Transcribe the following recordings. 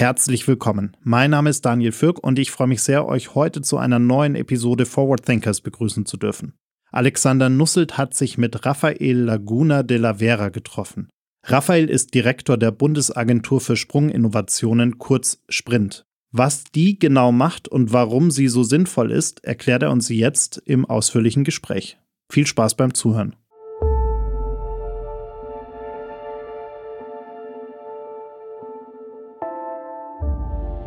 Herzlich willkommen. Mein Name ist Daniel Fürk und ich freue mich sehr, euch heute zu einer neuen Episode Forward Thinkers begrüßen zu dürfen. Alexander Nusselt hat sich mit Rafael Laguna de la Vera getroffen. Raphael ist Direktor der Bundesagentur für Sprunginnovationen, kurz Sprint. Was die genau macht und warum sie so sinnvoll ist, erklärt er uns jetzt im ausführlichen Gespräch. Viel Spaß beim Zuhören.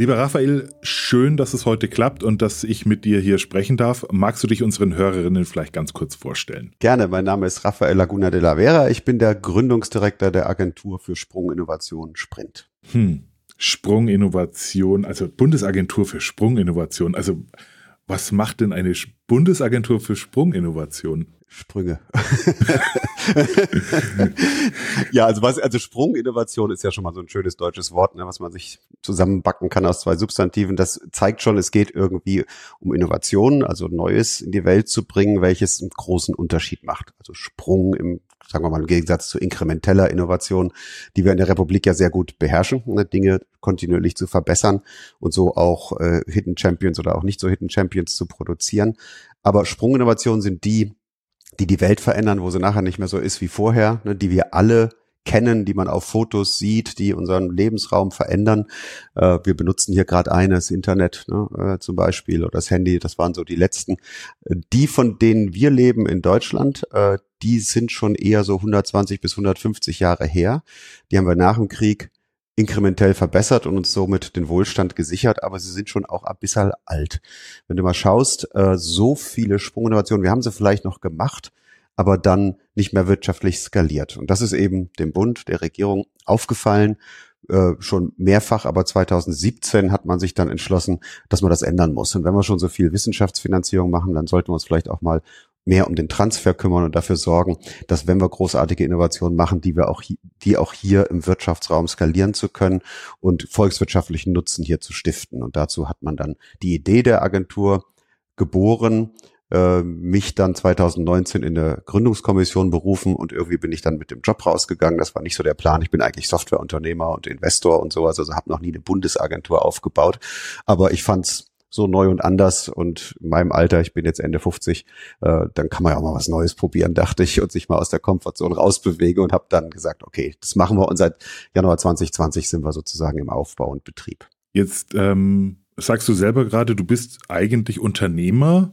Lieber Raphael, schön, dass es heute klappt und dass ich mit dir hier sprechen darf. Magst du dich unseren Hörerinnen vielleicht ganz kurz vorstellen? Gerne, mein Name ist Raphael Laguna de la Vera. Ich bin der Gründungsdirektor der Agentur für Sprunginnovation Sprint. Hm. Sprunginnovation, also Bundesagentur für Sprunginnovation. Also was macht denn eine Bundesagentur für Sprunginnovation? Sprünge. ja, also was, also Sprunginnovation ist ja schon mal so ein schönes deutsches Wort, ne, was man sich zusammenbacken kann aus zwei Substantiven. Das zeigt schon, es geht irgendwie um Innovation, also Neues in die Welt zu bringen, welches einen großen Unterschied macht. Also Sprung im, sagen wir mal, im Gegensatz zu inkrementeller Innovation, die wir in der Republik ja sehr gut beherrschen, ne, Dinge kontinuierlich zu verbessern und so auch äh, Hidden Champions oder auch nicht so Hidden Champions zu produzieren. Aber Sprunginnovationen sind die, die die Welt verändern, wo sie nachher nicht mehr so ist wie vorher, ne, die wir alle kennen, die man auf Fotos sieht, die unseren Lebensraum verändern. Äh, wir benutzen hier gerade eines Internet ne, äh, zum Beispiel oder das Handy, das waren so die letzten. Äh, die, von denen wir leben in Deutschland, äh, die sind schon eher so 120 bis 150 Jahre her. Die haben wir nach dem Krieg inkrementell verbessert und uns somit den Wohlstand gesichert, aber sie sind schon auch ein bisschen alt. Wenn du mal schaust, äh, so viele Sprunginnovationen, wir haben sie vielleicht noch gemacht, aber dann nicht mehr wirtschaftlich skaliert. Und das ist eben dem Bund, der Regierung aufgefallen, äh, schon mehrfach, aber 2017 hat man sich dann entschlossen, dass man das ändern muss. Und wenn wir schon so viel Wissenschaftsfinanzierung machen, dann sollten wir uns vielleicht auch mal mehr um den Transfer kümmern und dafür sorgen, dass wenn wir großartige Innovationen machen, die wir auch, die auch hier im Wirtschaftsraum skalieren zu können und volkswirtschaftlichen Nutzen hier zu stiften. Und dazu hat man dann die Idee der Agentur geboren, äh, mich dann 2019 in der Gründungskommission berufen und irgendwie bin ich dann mit dem Job rausgegangen. Das war nicht so der Plan. Ich bin eigentlich Softwareunternehmer und Investor und sowas, also habe noch nie eine Bundesagentur aufgebaut. Aber ich fand's so neu und anders und in meinem Alter, ich bin jetzt Ende 50, äh, dann kann man ja auch mal was Neues probieren, dachte ich, und sich mal aus der Komfortzone rausbewegen und habe dann gesagt, okay, das machen wir und seit Januar 2020 sind wir sozusagen im Aufbau und Betrieb. Jetzt ähm, sagst du selber gerade, du bist eigentlich Unternehmer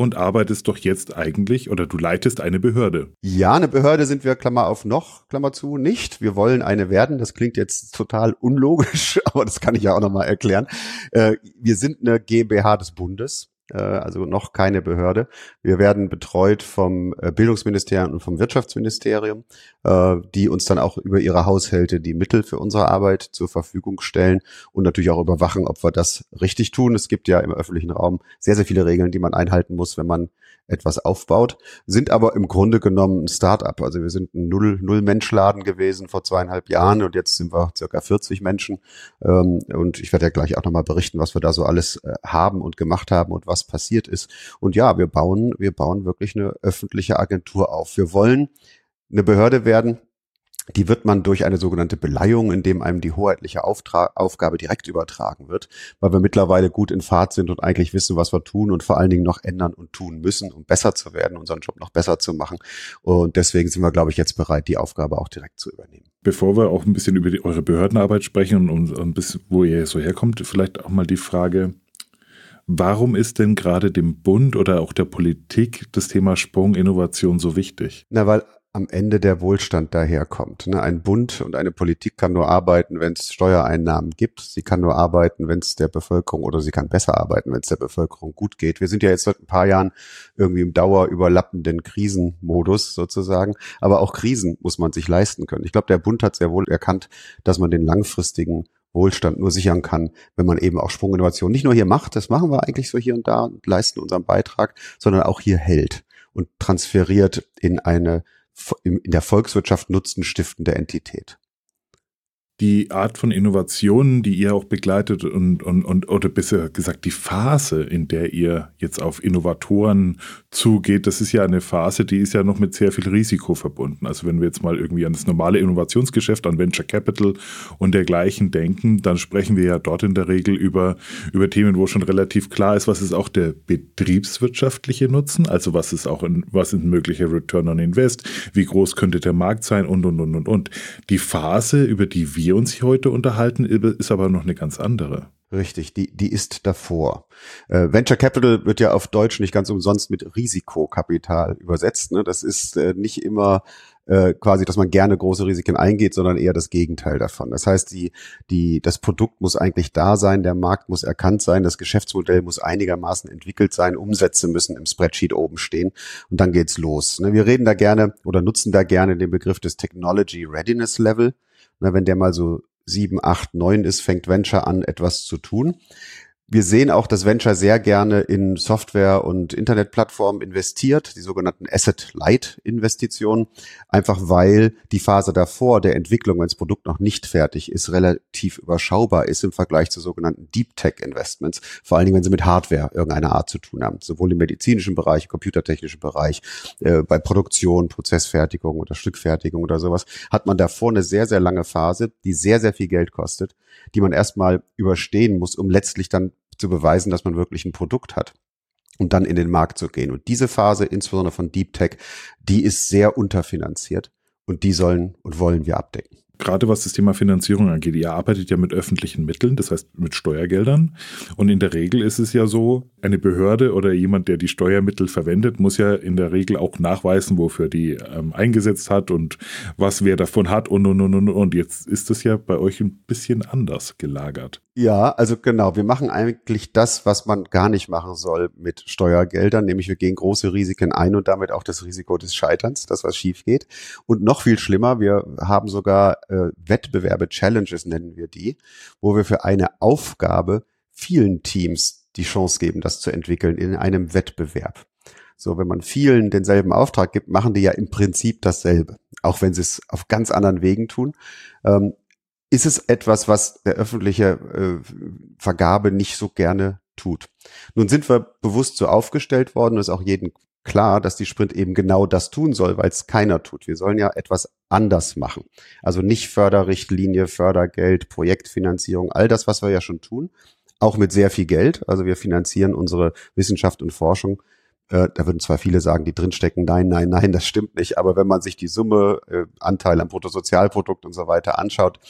und arbeitest doch jetzt eigentlich oder du leitest eine Behörde. Ja, eine Behörde sind wir, Klammer auf noch, Klammer zu, nicht. Wir wollen eine werden. Das klingt jetzt total unlogisch, aber das kann ich ja auch nochmal erklären. Äh, wir sind eine GmbH des Bundes also noch keine Behörde. Wir werden betreut vom äh, Bildungsministerium und vom Wirtschaftsministerium, äh, die uns dann auch über ihre Haushalte die Mittel für unsere Arbeit zur Verfügung stellen und natürlich auch überwachen, ob wir das richtig tun. Es gibt ja im öffentlichen Raum sehr, sehr viele Regeln, die man einhalten muss, wenn man etwas aufbaut, sind aber im Grunde genommen ein Start-up. Also wir sind ein Null-Mensch-Laden gewesen vor zweieinhalb Jahren und jetzt sind wir circa 40 Menschen. Ähm, und ich werde ja gleich auch nochmal berichten, was wir da so alles äh, haben und gemacht haben und was passiert ist. Und ja, wir bauen, wir bauen wirklich eine öffentliche Agentur auf. Wir wollen eine Behörde werden, die wird man durch eine sogenannte Beleihung, in dem einem die hoheitliche Auftra Aufgabe direkt übertragen wird, weil wir mittlerweile gut in Fahrt sind und eigentlich wissen, was wir tun und vor allen Dingen noch ändern und tun müssen, um besser zu werden, unseren Job noch besser zu machen. Und deswegen sind wir, glaube ich, jetzt bereit, die Aufgabe auch direkt zu übernehmen. Bevor wir auch ein bisschen über die, eure Behördenarbeit sprechen und, und bis wo ihr so herkommt, vielleicht auch mal die Frage, Warum ist denn gerade dem Bund oder auch der Politik das Thema Sprunginnovation so wichtig? Na, weil am Ende der Wohlstand daherkommt. Ne? Ein Bund und eine Politik kann nur arbeiten, wenn es Steuereinnahmen gibt. Sie kann nur arbeiten, wenn es der Bevölkerung oder sie kann besser arbeiten, wenn es der Bevölkerung gut geht. Wir sind ja jetzt seit ein paar Jahren irgendwie im dauerüberlappenden Krisenmodus sozusagen. Aber auch Krisen muss man sich leisten können. Ich glaube, der Bund hat sehr wohl erkannt, dass man den langfristigen Wohlstand nur sichern kann, wenn man eben auch Sprunginnovation nicht nur hier macht, das machen wir eigentlich so hier und da und leisten unseren Beitrag, sondern auch hier hält und transferiert in eine in der Volkswirtschaft Nutzen stiftende Entität die Art von Innovationen, die ihr auch begleitet und, und, und oder besser gesagt die Phase, in der ihr jetzt auf Innovatoren zugeht, das ist ja eine Phase, die ist ja noch mit sehr viel Risiko verbunden. Also wenn wir jetzt mal irgendwie an das normale Innovationsgeschäft, an Venture Capital und dergleichen denken, dann sprechen wir ja dort in der Regel über, über Themen, wo schon relativ klar ist, was ist auch der betriebswirtschaftliche Nutzen, also was ist auch ein, was ist ein möglicher Return on Invest, wie groß könnte der Markt sein und, und, und, und, und. Die Phase, über die wir wir uns heute unterhalten, ist aber noch eine ganz andere. Richtig, die, die ist davor. Äh, Venture Capital wird ja auf Deutsch nicht ganz umsonst mit Risikokapital übersetzt. Ne? Das ist äh, nicht immer äh, quasi, dass man gerne große Risiken eingeht, sondern eher das Gegenteil davon. Das heißt, die, die, das Produkt muss eigentlich da sein, der Markt muss erkannt sein, das Geschäftsmodell muss einigermaßen entwickelt sein, Umsätze müssen im Spreadsheet oben stehen und dann geht's los. Ne? Wir reden da gerne oder nutzen da gerne den Begriff des Technology Readiness Level. Na, wenn der mal so sieben, acht, neun ist, fängt Venture an, etwas zu tun. Wir sehen auch, dass Venture sehr gerne in Software und Internetplattformen investiert, die sogenannten Asset-Light-Investitionen, einfach weil die Phase davor der Entwicklung, wenn das Produkt noch nicht fertig ist, relativ überschaubar ist im Vergleich zu sogenannten Deep Tech-Investments, vor allen Dingen, wenn sie mit Hardware irgendeiner Art zu tun haben, sowohl im medizinischen Bereich, computertechnischen Bereich, äh, bei Produktion, Prozessfertigung oder Stückfertigung oder sowas, hat man davor eine sehr, sehr lange Phase, die sehr, sehr viel Geld kostet, die man erstmal überstehen muss, um letztlich dann zu beweisen, dass man wirklich ein Produkt hat und dann in den Markt zu gehen. Und diese Phase, insbesondere von Deep Tech, die ist sehr unterfinanziert und die sollen und wollen wir abdecken gerade was das Thema Finanzierung angeht, ihr arbeitet ja mit öffentlichen Mitteln, das heißt mit Steuergeldern. Und in der Regel ist es ja so, eine Behörde oder jemand, der die Steuermittel verwendet, muss ja in der Regel auch nachweisen, wofür die ähm, eingesetzt hat und was wer davon hat und und und und. Und jetzt ist das ja bei euch ein bisschen anders gelagert. Ja, also genau. Wir machen eigentlich das, was man gar nicht machen soll mit Steuergeldern, nämlich wir gehen große Risiken ein und damit auch das Risiko des Scheiterns, dass was schief geht. Und noch viel schlimmer, wir haben sogar äh, Wettbewerbe, Challenges nennen wir die, wo wir für eine Aufgabe vielen Teams die Chance geben, das zu entwickeln in einem Wettbewerb. So, wenn man vielen denselben Auftrag gibt, machen die ja im Prinzip dasselbe, auch wenn sie es auf ganz anderen Wegen tun. Ähm, ist es etwas, was der öffentliche äh, Vergabe nicht so gerne tut. Nun sind wir bewusst so aufgestellt worden, ist auch jedem klar, dass die Sprint eben genau das tun soll, weil es keiner tut. Wir sollen ja etwas anders machen. Also nicht Förderrichtlinie, Fördergeld, Projektfinanzierung, all das, was wir ja schon tun, auch mit sehr viel Geld. Also wir finanzieren unsere Wissenschaft und Forschung. Äh, da würden zwar viele sagen, die drinstecken, nein, nein, nein, das stimmt nicht. Aber wenn man sich die Summe, äh, Anteil am Bruttosozialprodukt und so weiter anschaut,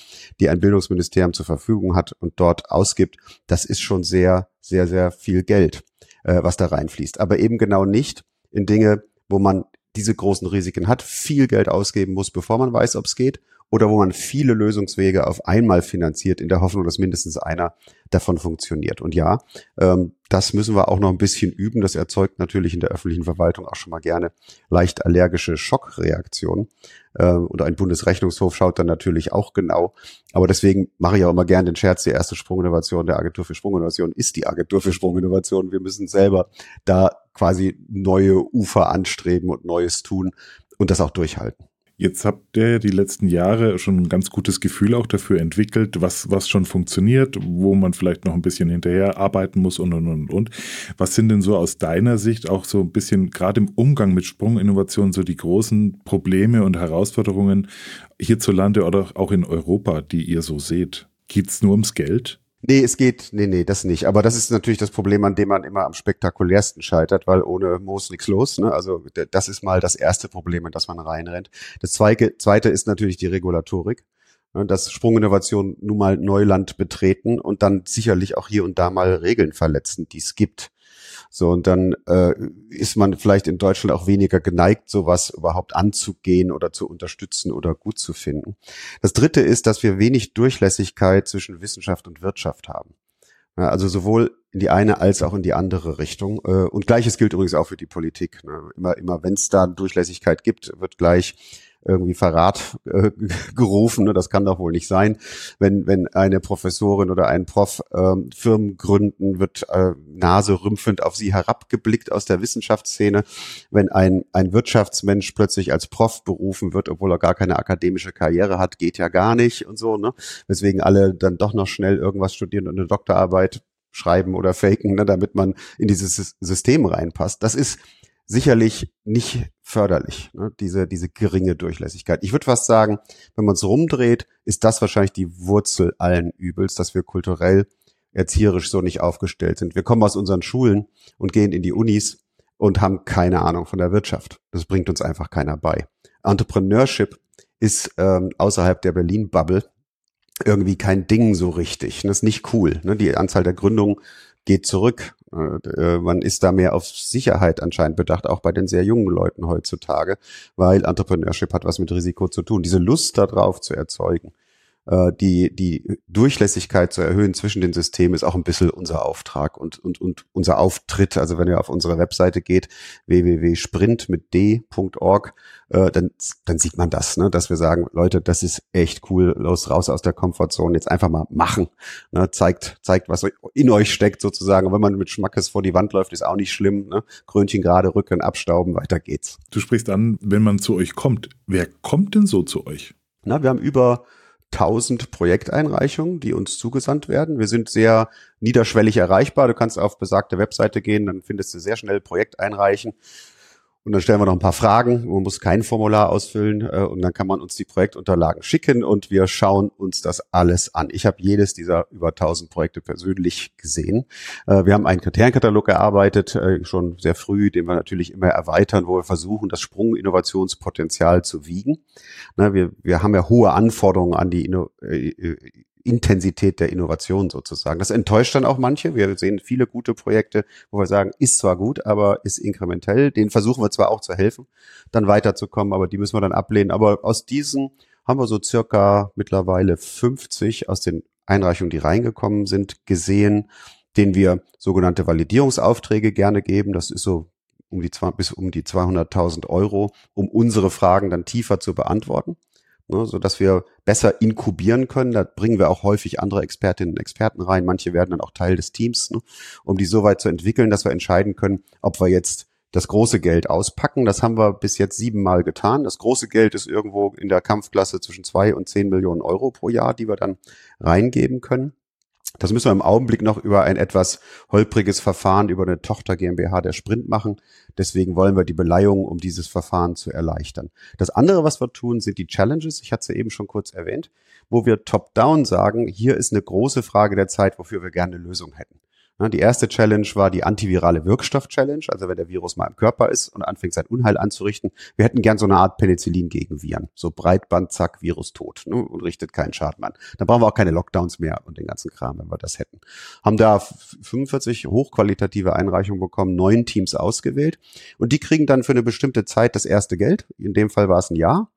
die ein Bildungsministerium zur Verfügung hat und dort ausgibt, das ist schon sehr, sehr, sehr viel Geld, äh, was da reinfließt. Aber eben genau nicht in Dinge, wo man diese großen Risiken hat, viel Geld ausgeben muss, bevor man weiß, ob es geht, oder wo man viele Lösungswege auf einmal finanziert, in der Hoffnung, dass mindestens einer davon funktioniert. Und ja, ähm, das müssen wir auch noch ein bisschen üben. Das erzeugt natürlich in der öffentlichen Verwaltung auch schon mal gerne leicht allergische Schockreaktionen. Ähm, und ein Bundesrechnungshof schaut dann natürlich auch genau. Aber deswegen mache ich auch immer gerne den Scherz, die erste Sprunginnovation der Agentur für Sprunginnovation ist die Agentur für Sprunginnovation. Wir müssen selber da quasi neue Ufer anstreben und Neues tun und das auch durchhalten. Jetzt habt ihr die letzten Jahre schon ein ganz gutes Gefühl auch dafür entwickelt, was, was schon funktioniert, wo man vielleicht noch ein bisschen hinterher arbeiten muss und, und, und, und. Was sind denn so aus deiner Sicht auch so ein bisschen, gerade im Umgang mit Sprunginnovationen, so die großen Probleme und Herausforderungen hierzulande oder auch in Europa, die ihr so seht? Geht's nur ums Geld? Nee, es geht, nee, nee, das nicht. Aber das ist natürlich das Problem, an dem man immer am spektakulärsten scheitert, weil ohne Moos nichts los. Ne? Also das ist mal das erste Problem, in das man reinrennt. Das zweite, zweite ist natürlich die Regulatorik. Ne? Dass Sprunginnovationen nun mal Neuland betreten und dann sicherlich auch hier und da mal Regeln verletzen, die es gibt. So, und dann äh, ist man vielleicht in Deutschland auch weniger geneigt, sowas überhaupt anzugehen oder zu unterstützen oder gut zu finden. Das dritte ist, dass wir wenig Durchlässigkeit zwischen Wissenschaft und Wirtschaft haben. Ja, also sowohl in die eine als auch in die andere Richtung. Äh, und gleiches gilt übrigens auch für die Politik. Ne? Immer, immer wenn es da Durchlässigkeit gibt, wird gleich irgendwie Verrat äh, gerufen. Ne? Das kann doch wohl nicht sein. Wenn, wenn eine Professorin oder ein Prof ähm, Firmen gründen, wird äh, Nase rümpfend auf sie herabgeblickt aus der Wissenschaftsszene. Wenn ein, ein Wirtschaftsmensch plötzlich als Prof berufen wird, obwohl er gar keine akademische Karriere hat, geht ja gar nicht und so. Ne? Weswegen alle dann doch noch schnell irgendwas studieren und eine Doktorarbeit schreiben oder faken, ne, damit man in dieses System reinpasst. Das ist sicherlich nicht förderlich, ne, diese, diese geringe Durchlässigkeit. Ich würde fast sagen, wenn man es rumdreht, ist das wahrscheinlich die Wurzel allen Übels, dass wir kulturell, erzieherisch so nicht aufgestellt sind. Wir kommen aus unseren Schulen und gehen in die Unis und haben keine Ahnung von der Wirtschaft. Das bringt uns einfach keiner bei. Entrepreneurship ist ähm, außerhalb der Berlin-Bubble irgendwie kein Ding so richtig. Das ist nicht cool. Ne? Die Anzahl der Gründungen geht zurück. Äh, man ist da mehr auf Sicherheit anscheinend bedacht, auch bei den sehr jungen Leuten heutzutage, weil Entrepreneurship hat was mit Risiko zu tun. Diese Lust darauf zu erzeugen, äh, die, die Durchlässigkeit zu erhöhen zwischen den Systemen ist auch ein bisschen unser Auftrag und, und, und unser Auftritt. Also wenn ihr auf unsere Webseite geht, www.sprint mit d.org, äh, dann, dann sieht man das, ne? dass wir sagen, Leute, das ist echt cool, los, raus aus der Komfortzone, jetzt einfach mal machen. Ne? Zeigt, zeigt, was in euch steckt sozusagen. Und wenn man mit Schmackes vor die Wand läuft, ist auch nicht schlimm. Ne? Krönchen gerade rücken, abstauben, weiter geht's. Du sprichst an, wenn man zu euch kommt. Wer kommt denn so zu euch? Na, wir haben über 1000 Projekteinreichungen, die uns zugesandt werden. Wir sind sehr niederschwellig erreichbar. Du kannst auf besagte Webseite gehen, dann findest du sehr schnell Projekt einreichen. Und dann stellen wir noch ein paar Fragen. Man muss kein Formular ausfüllen äh, und dann kann man uns die Projektunterlagen schicken und wir schauen uns das alles an. Ich habe jedes dieser über 1000 Projekte persönlich gesehen. Äh, wir haben einen Kriterienkatalog erarbeitet, äh, schon sehr früh, den wir natürlich immer erweitern, wo wir versuchen, das Sprung-Innovationspotenzial zu wiegen. Na, wir, wir haben ja hohe Anforderungen an die Inno äh, Intensität der Innovation sozusagen. Das enttäuscht dann auch manche. Wir sehen viele gute Projekte, wo wir sagen, ist zwar gut, aber ist inkrementell. Den versuchen wir zwar auch zu helfen, dann weiterzukommen, aber die müssen wir dann ablehnen. Aber aus diesen haben wir so circa mittlerweile 50 aus den Einreichungen, die reingekommen sind, gesehen, denen wir sogenannte Validierungsaufträge gerne geben. Das ist so um die, bis um die 200.000 Euro, um unsere Fragen dann tiefer zu beantworten ne, so dass wir besser inkubieren können. Da bringen wir auch häufig andere Expertinnen und Experten rein. Manche werden dann auch Teil des Teams, ne, um die so weit zu entwickeln, dass wir entscheiden können, ob wir jetzt das große Geld auspacken. Das haben wir bis jetzt siebenmal getan. Das große Geld ist irgendwo in der Kampfklasse zwischen zwei und zehn Millionen Euro pro Jahr, die wir dann reingeben können. Das müssen wir im Augenblick noch über ein etwas holpriges Verfahren über eine Tochter GmbH der Sprint machen. Deswegen wollen wir die Beleihung, um dieses Verfahren zu erleichtern. Das andere, was wir tun, sind die Challenges. Ich hatte ja eben schon kurz erwähnt, wo wir top-down sagen, hier ist eine große Frage der Zeit, wofür wir gerne eine Lösung hätten. Die erste Challenge war die antivirale Wirkstoff-Challenge, also wenn der Virus mal im Körper ist und anfängt sein Unheil anzurichten. Wir hätten gern so eine Art Penicillin gegen Viren. So Breitband, zack, Virus tot ne, und richtet keinen Schaden an. Dann brauchen wir auch keine Lockdowns mehr und den ganzen Kram, wenn wir das hätten. Haben da 45 hochqualitative Einreichungen bekommen, neun Teams ausgewählt und die kriegen dann für eine bestimmte Zeit das erste Geld. In dem Fall war es ein Jahr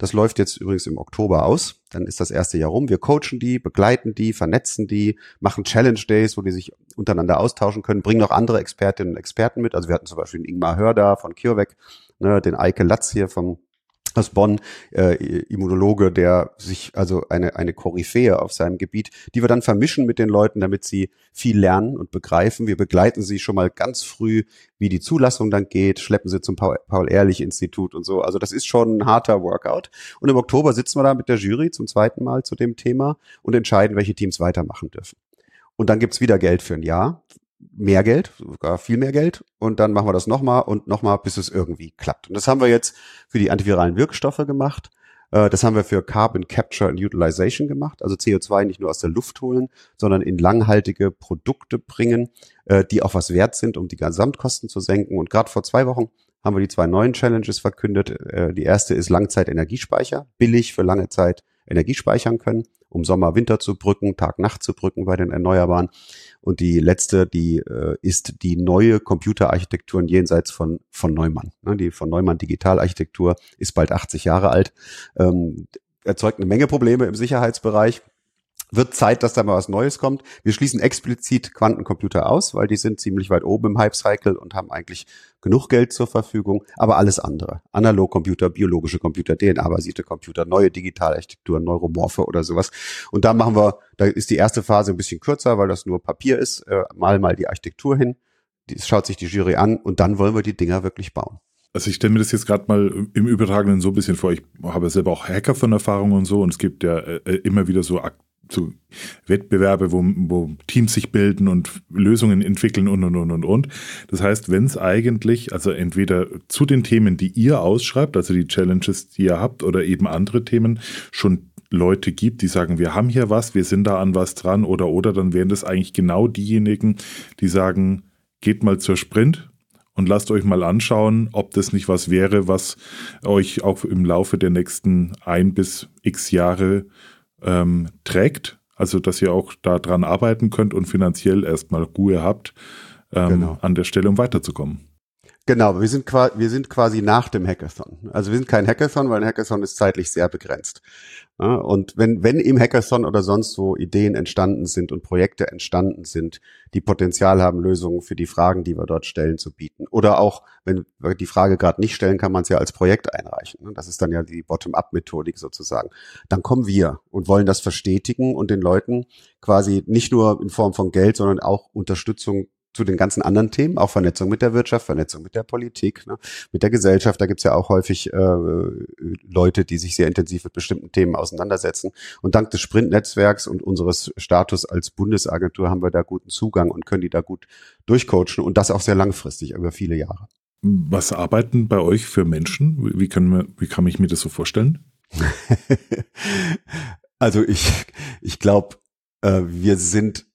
das läuft jetzt übrigens im Oktober aus. Dann ist das erste Jahr rum. Wir coachen die, begleiten die, vernetzen die, machen Challenge Days, wo die sich untereinander austauschen können, bringen auch andere Expertinnen und Experten mit. Also wir hatten zum Beispiel den Ingmar Hörder von CureVac, ne, den Eike Latz hier vom aus Bonn, äh, Immunologe, der sich, also eine, eine Koryphäe auf seinem Gebiet, die wir dann vermischen mit den Leuten, damit sie viel lernen und begreifen. Wir begleiten sie schon mal ganz früh, wie die Zulassung dann geht, schleppen sie zum Paul-Ehrlich-Institut und so. Also das ist schon ein harter Workout. Und im Oktober sitzen wir da mit der Jury zum zweiten Mal zu dem Thema und entscheiden, welche Teams weitermachen dürfen. Und dann gibt's wieder Geld für ein Jahr mehr Geld, sogar viel mehr Geld. Und dann machen wir das nochmal und nochmal, bis es irgendwie klappt. Und das haben wir jetzt für die antiviralen Wirkstoffe gemacht. Äh, das haben wir für Carbon Capture and Utilization gemacht, also CO2 nicht nur aus der Luft holen, sondern in langhaltige Produkte bringen, äh, die auch was wert sind, um die Gesamtkosten zu senken. Und gerade vor zwei Wochen haben wir die zwei neuen Challenges verkündet. Äh, die erste ist Langzeit-Energiespeicher, billig für lange Zeit Energie speichern können, um Sommer, Winter zu brücken, Tag-Nacht zu brücken bei den Erneuerbaren. Und die letzte, die äh, ist die neue Computerarchitektur jenseits von, von Neumann. Ne, die von Neumann Digitalarchitektur ist bald 80 Jahre alt, ähm, erzeugt eine Menge Probleme im Sicherheitsbereich wird Zeit, dass da mal was Neues kommt. Wir schließen explizit Quantencomputer aus, weil die sind ziemlich weit oben im Hype-Cycle und haben eigentlich genug Geld zur Verfügung. Aber alles andere, Analogcomputer, biologische Computer, DNA-basierte Computer, neue Digitalarchitektur, Neuromorphe oder sowas. Und da machen wir, da ist die erste Phase ein bisschen kürzer, weil das nur Papier ist. Äh, mal mal die Architektur hin, die, schaut sich die Jury an und dann wollen wir die Dinger wirklich bauen. Also ich stelle mir das jetzt gerade mal im Übertragenen so ein bisschen vor. Ich habe selber auch Hacker von Erfahrung und so und es gibt ja äh, immer wieder so so Wettbewerbe, wo, wo Teams sich bilden und Lösungen entwickeln und und und und und. Das heißt, wenn es eigentlich, also entweder zu den Themen, die ihr ausschreibt, also die Challenges, die ihr habt, oder eben andere Themen, schon Leute gibt, die sagen, wir haben hier was, wir sind da an was dran, oder oder, dann wären das eigentlich genau diejenigen, die sagen, geht mal zur Sprint, und lasst euch mal anschauen, ob das nicht was wäre, was euch auch im Laufe der nächsten ein bis x Jahre ähm, trägt. Also, dass ihr auch daran arbeiten könnt und finanziell erstmal Ruhe habt ähm, genau. an der Stelle, um weiterzukommen. Genau, wir sind, quasi, wir sind quasi nach dem Hackathon. Also wir sind kein Hackathon, weil ein Hackathon ist zeitlich sehr begrenzt. Und wenn, wenn im Hackathon oder sonst wo Ideen entstanden sind und Projekte entstanden sind, die Potenzial haben, Lösungen für die Fragen, die wir dort stellen, zu bieten. Oder auch, wenn wir die Frage gerade nicht stellen, kann man es ja als Projekt einreichen. Das ist dann ja die Bottom-up-Methodik sozusagen. Dann kommen wir und wollen das verstetigen und den Leuten quasi nicht nur in Form von Geld, sondern auch Unterstützung zu den ganzen anderen Themen, auch Vernetzung mit der Wirtschaft, Vernetzung mit der Politik, ne, mit der Gesellschaft. Da gibt's ja auch häufig äh, Leute, die sich sehr intensiv mit bestimmten Themen auseinandersetzen. Und dank des Sprint-Netzwerks und unseres Status als Bundesagentur haben wir da guten Zugang und können die da gut durchcoachen und das auch sehr langfristig, über viele Jahre. Was arbeiten bei euch für Menschen? Wie kann, man, wie kann ich mir das so vorstellen? also ich, ich glaube, äh, wir sind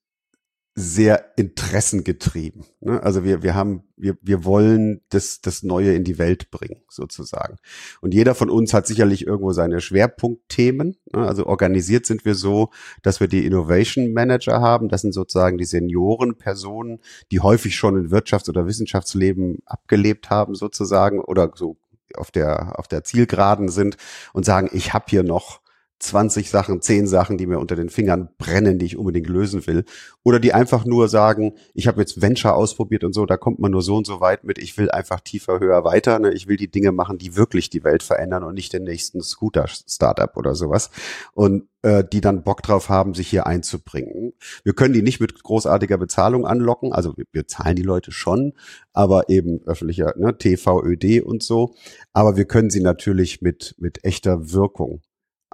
sehr interessengetrieben. Ne? Also wir, wir haben, wir, wir wollen das, das Neue in die Welt bringen, sozusagen. Und jeder von uns hat sicherlich irgendwo seine Schwerpunktthemen. Ne? Also organisiert sind wir so, dass wir die Innovation Manager haben. Das sind sozusagen die Seniorenpersonen, die häufig schon in Wirtschafts- oder Wissenschaftsleben abgelebt haben, sozusagen, oder so auf der, auf der Zielgeraden sind und sagen, ich habe hier noch 20 Sachen, 10 Sachen, die mir unter den Fingern brennen, die ich unbedingt lösen will. Oder die einfach nur sagen, ich habe jetzt Venture ausprobiert und so, da kommt man nur so und so weit mit, ich will einfach tiefer, höher, weiter. Ne? Ich will die Dinge machen, die wirklich die Welt verändern und nicht den nächsten Scooter-Startup oder sowas. Und äh, die dann Bock drauf haben, sich hier einzubringen. Wir können die nicht mit großartiger Bezahlung anlocken, also wir, wir zahlen die Leute schon, aber eben öffentlicher ne, TV, ÖD und so. Aber wir können sie natürlich mit, mit echter Wirkung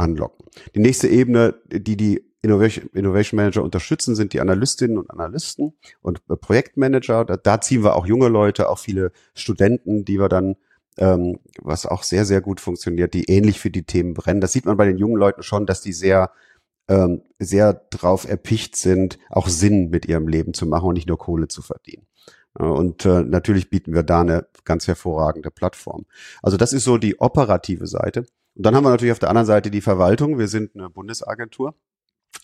anlocken. Die nächste Ebene, die die Innovation, Manager unterstützen, sind die Analystinnen und Analysten und äh, Projektmanager. Da, da ziehen wir auch junge Leute, auch viele Studenten, die wir dann ähm, was auch sehr, sehr gut funktioniert, die ähnlich für die Themen brennen. Das sieht man bei den jungen Leuten schon, dass die sehr, ähm, sehr drauf erpicht sind, auch Sinn mit ihrem Leben zu machen und nicht nur Kohle zu verdienen. Und äh, natürlich bieten wir da eine ganz hervorragende Plattform. Also das ist so die operative Seite. Und dann haben wir natürlich auf der anderen Seite die Verwaltung. Wir sind eine Bundesagentur.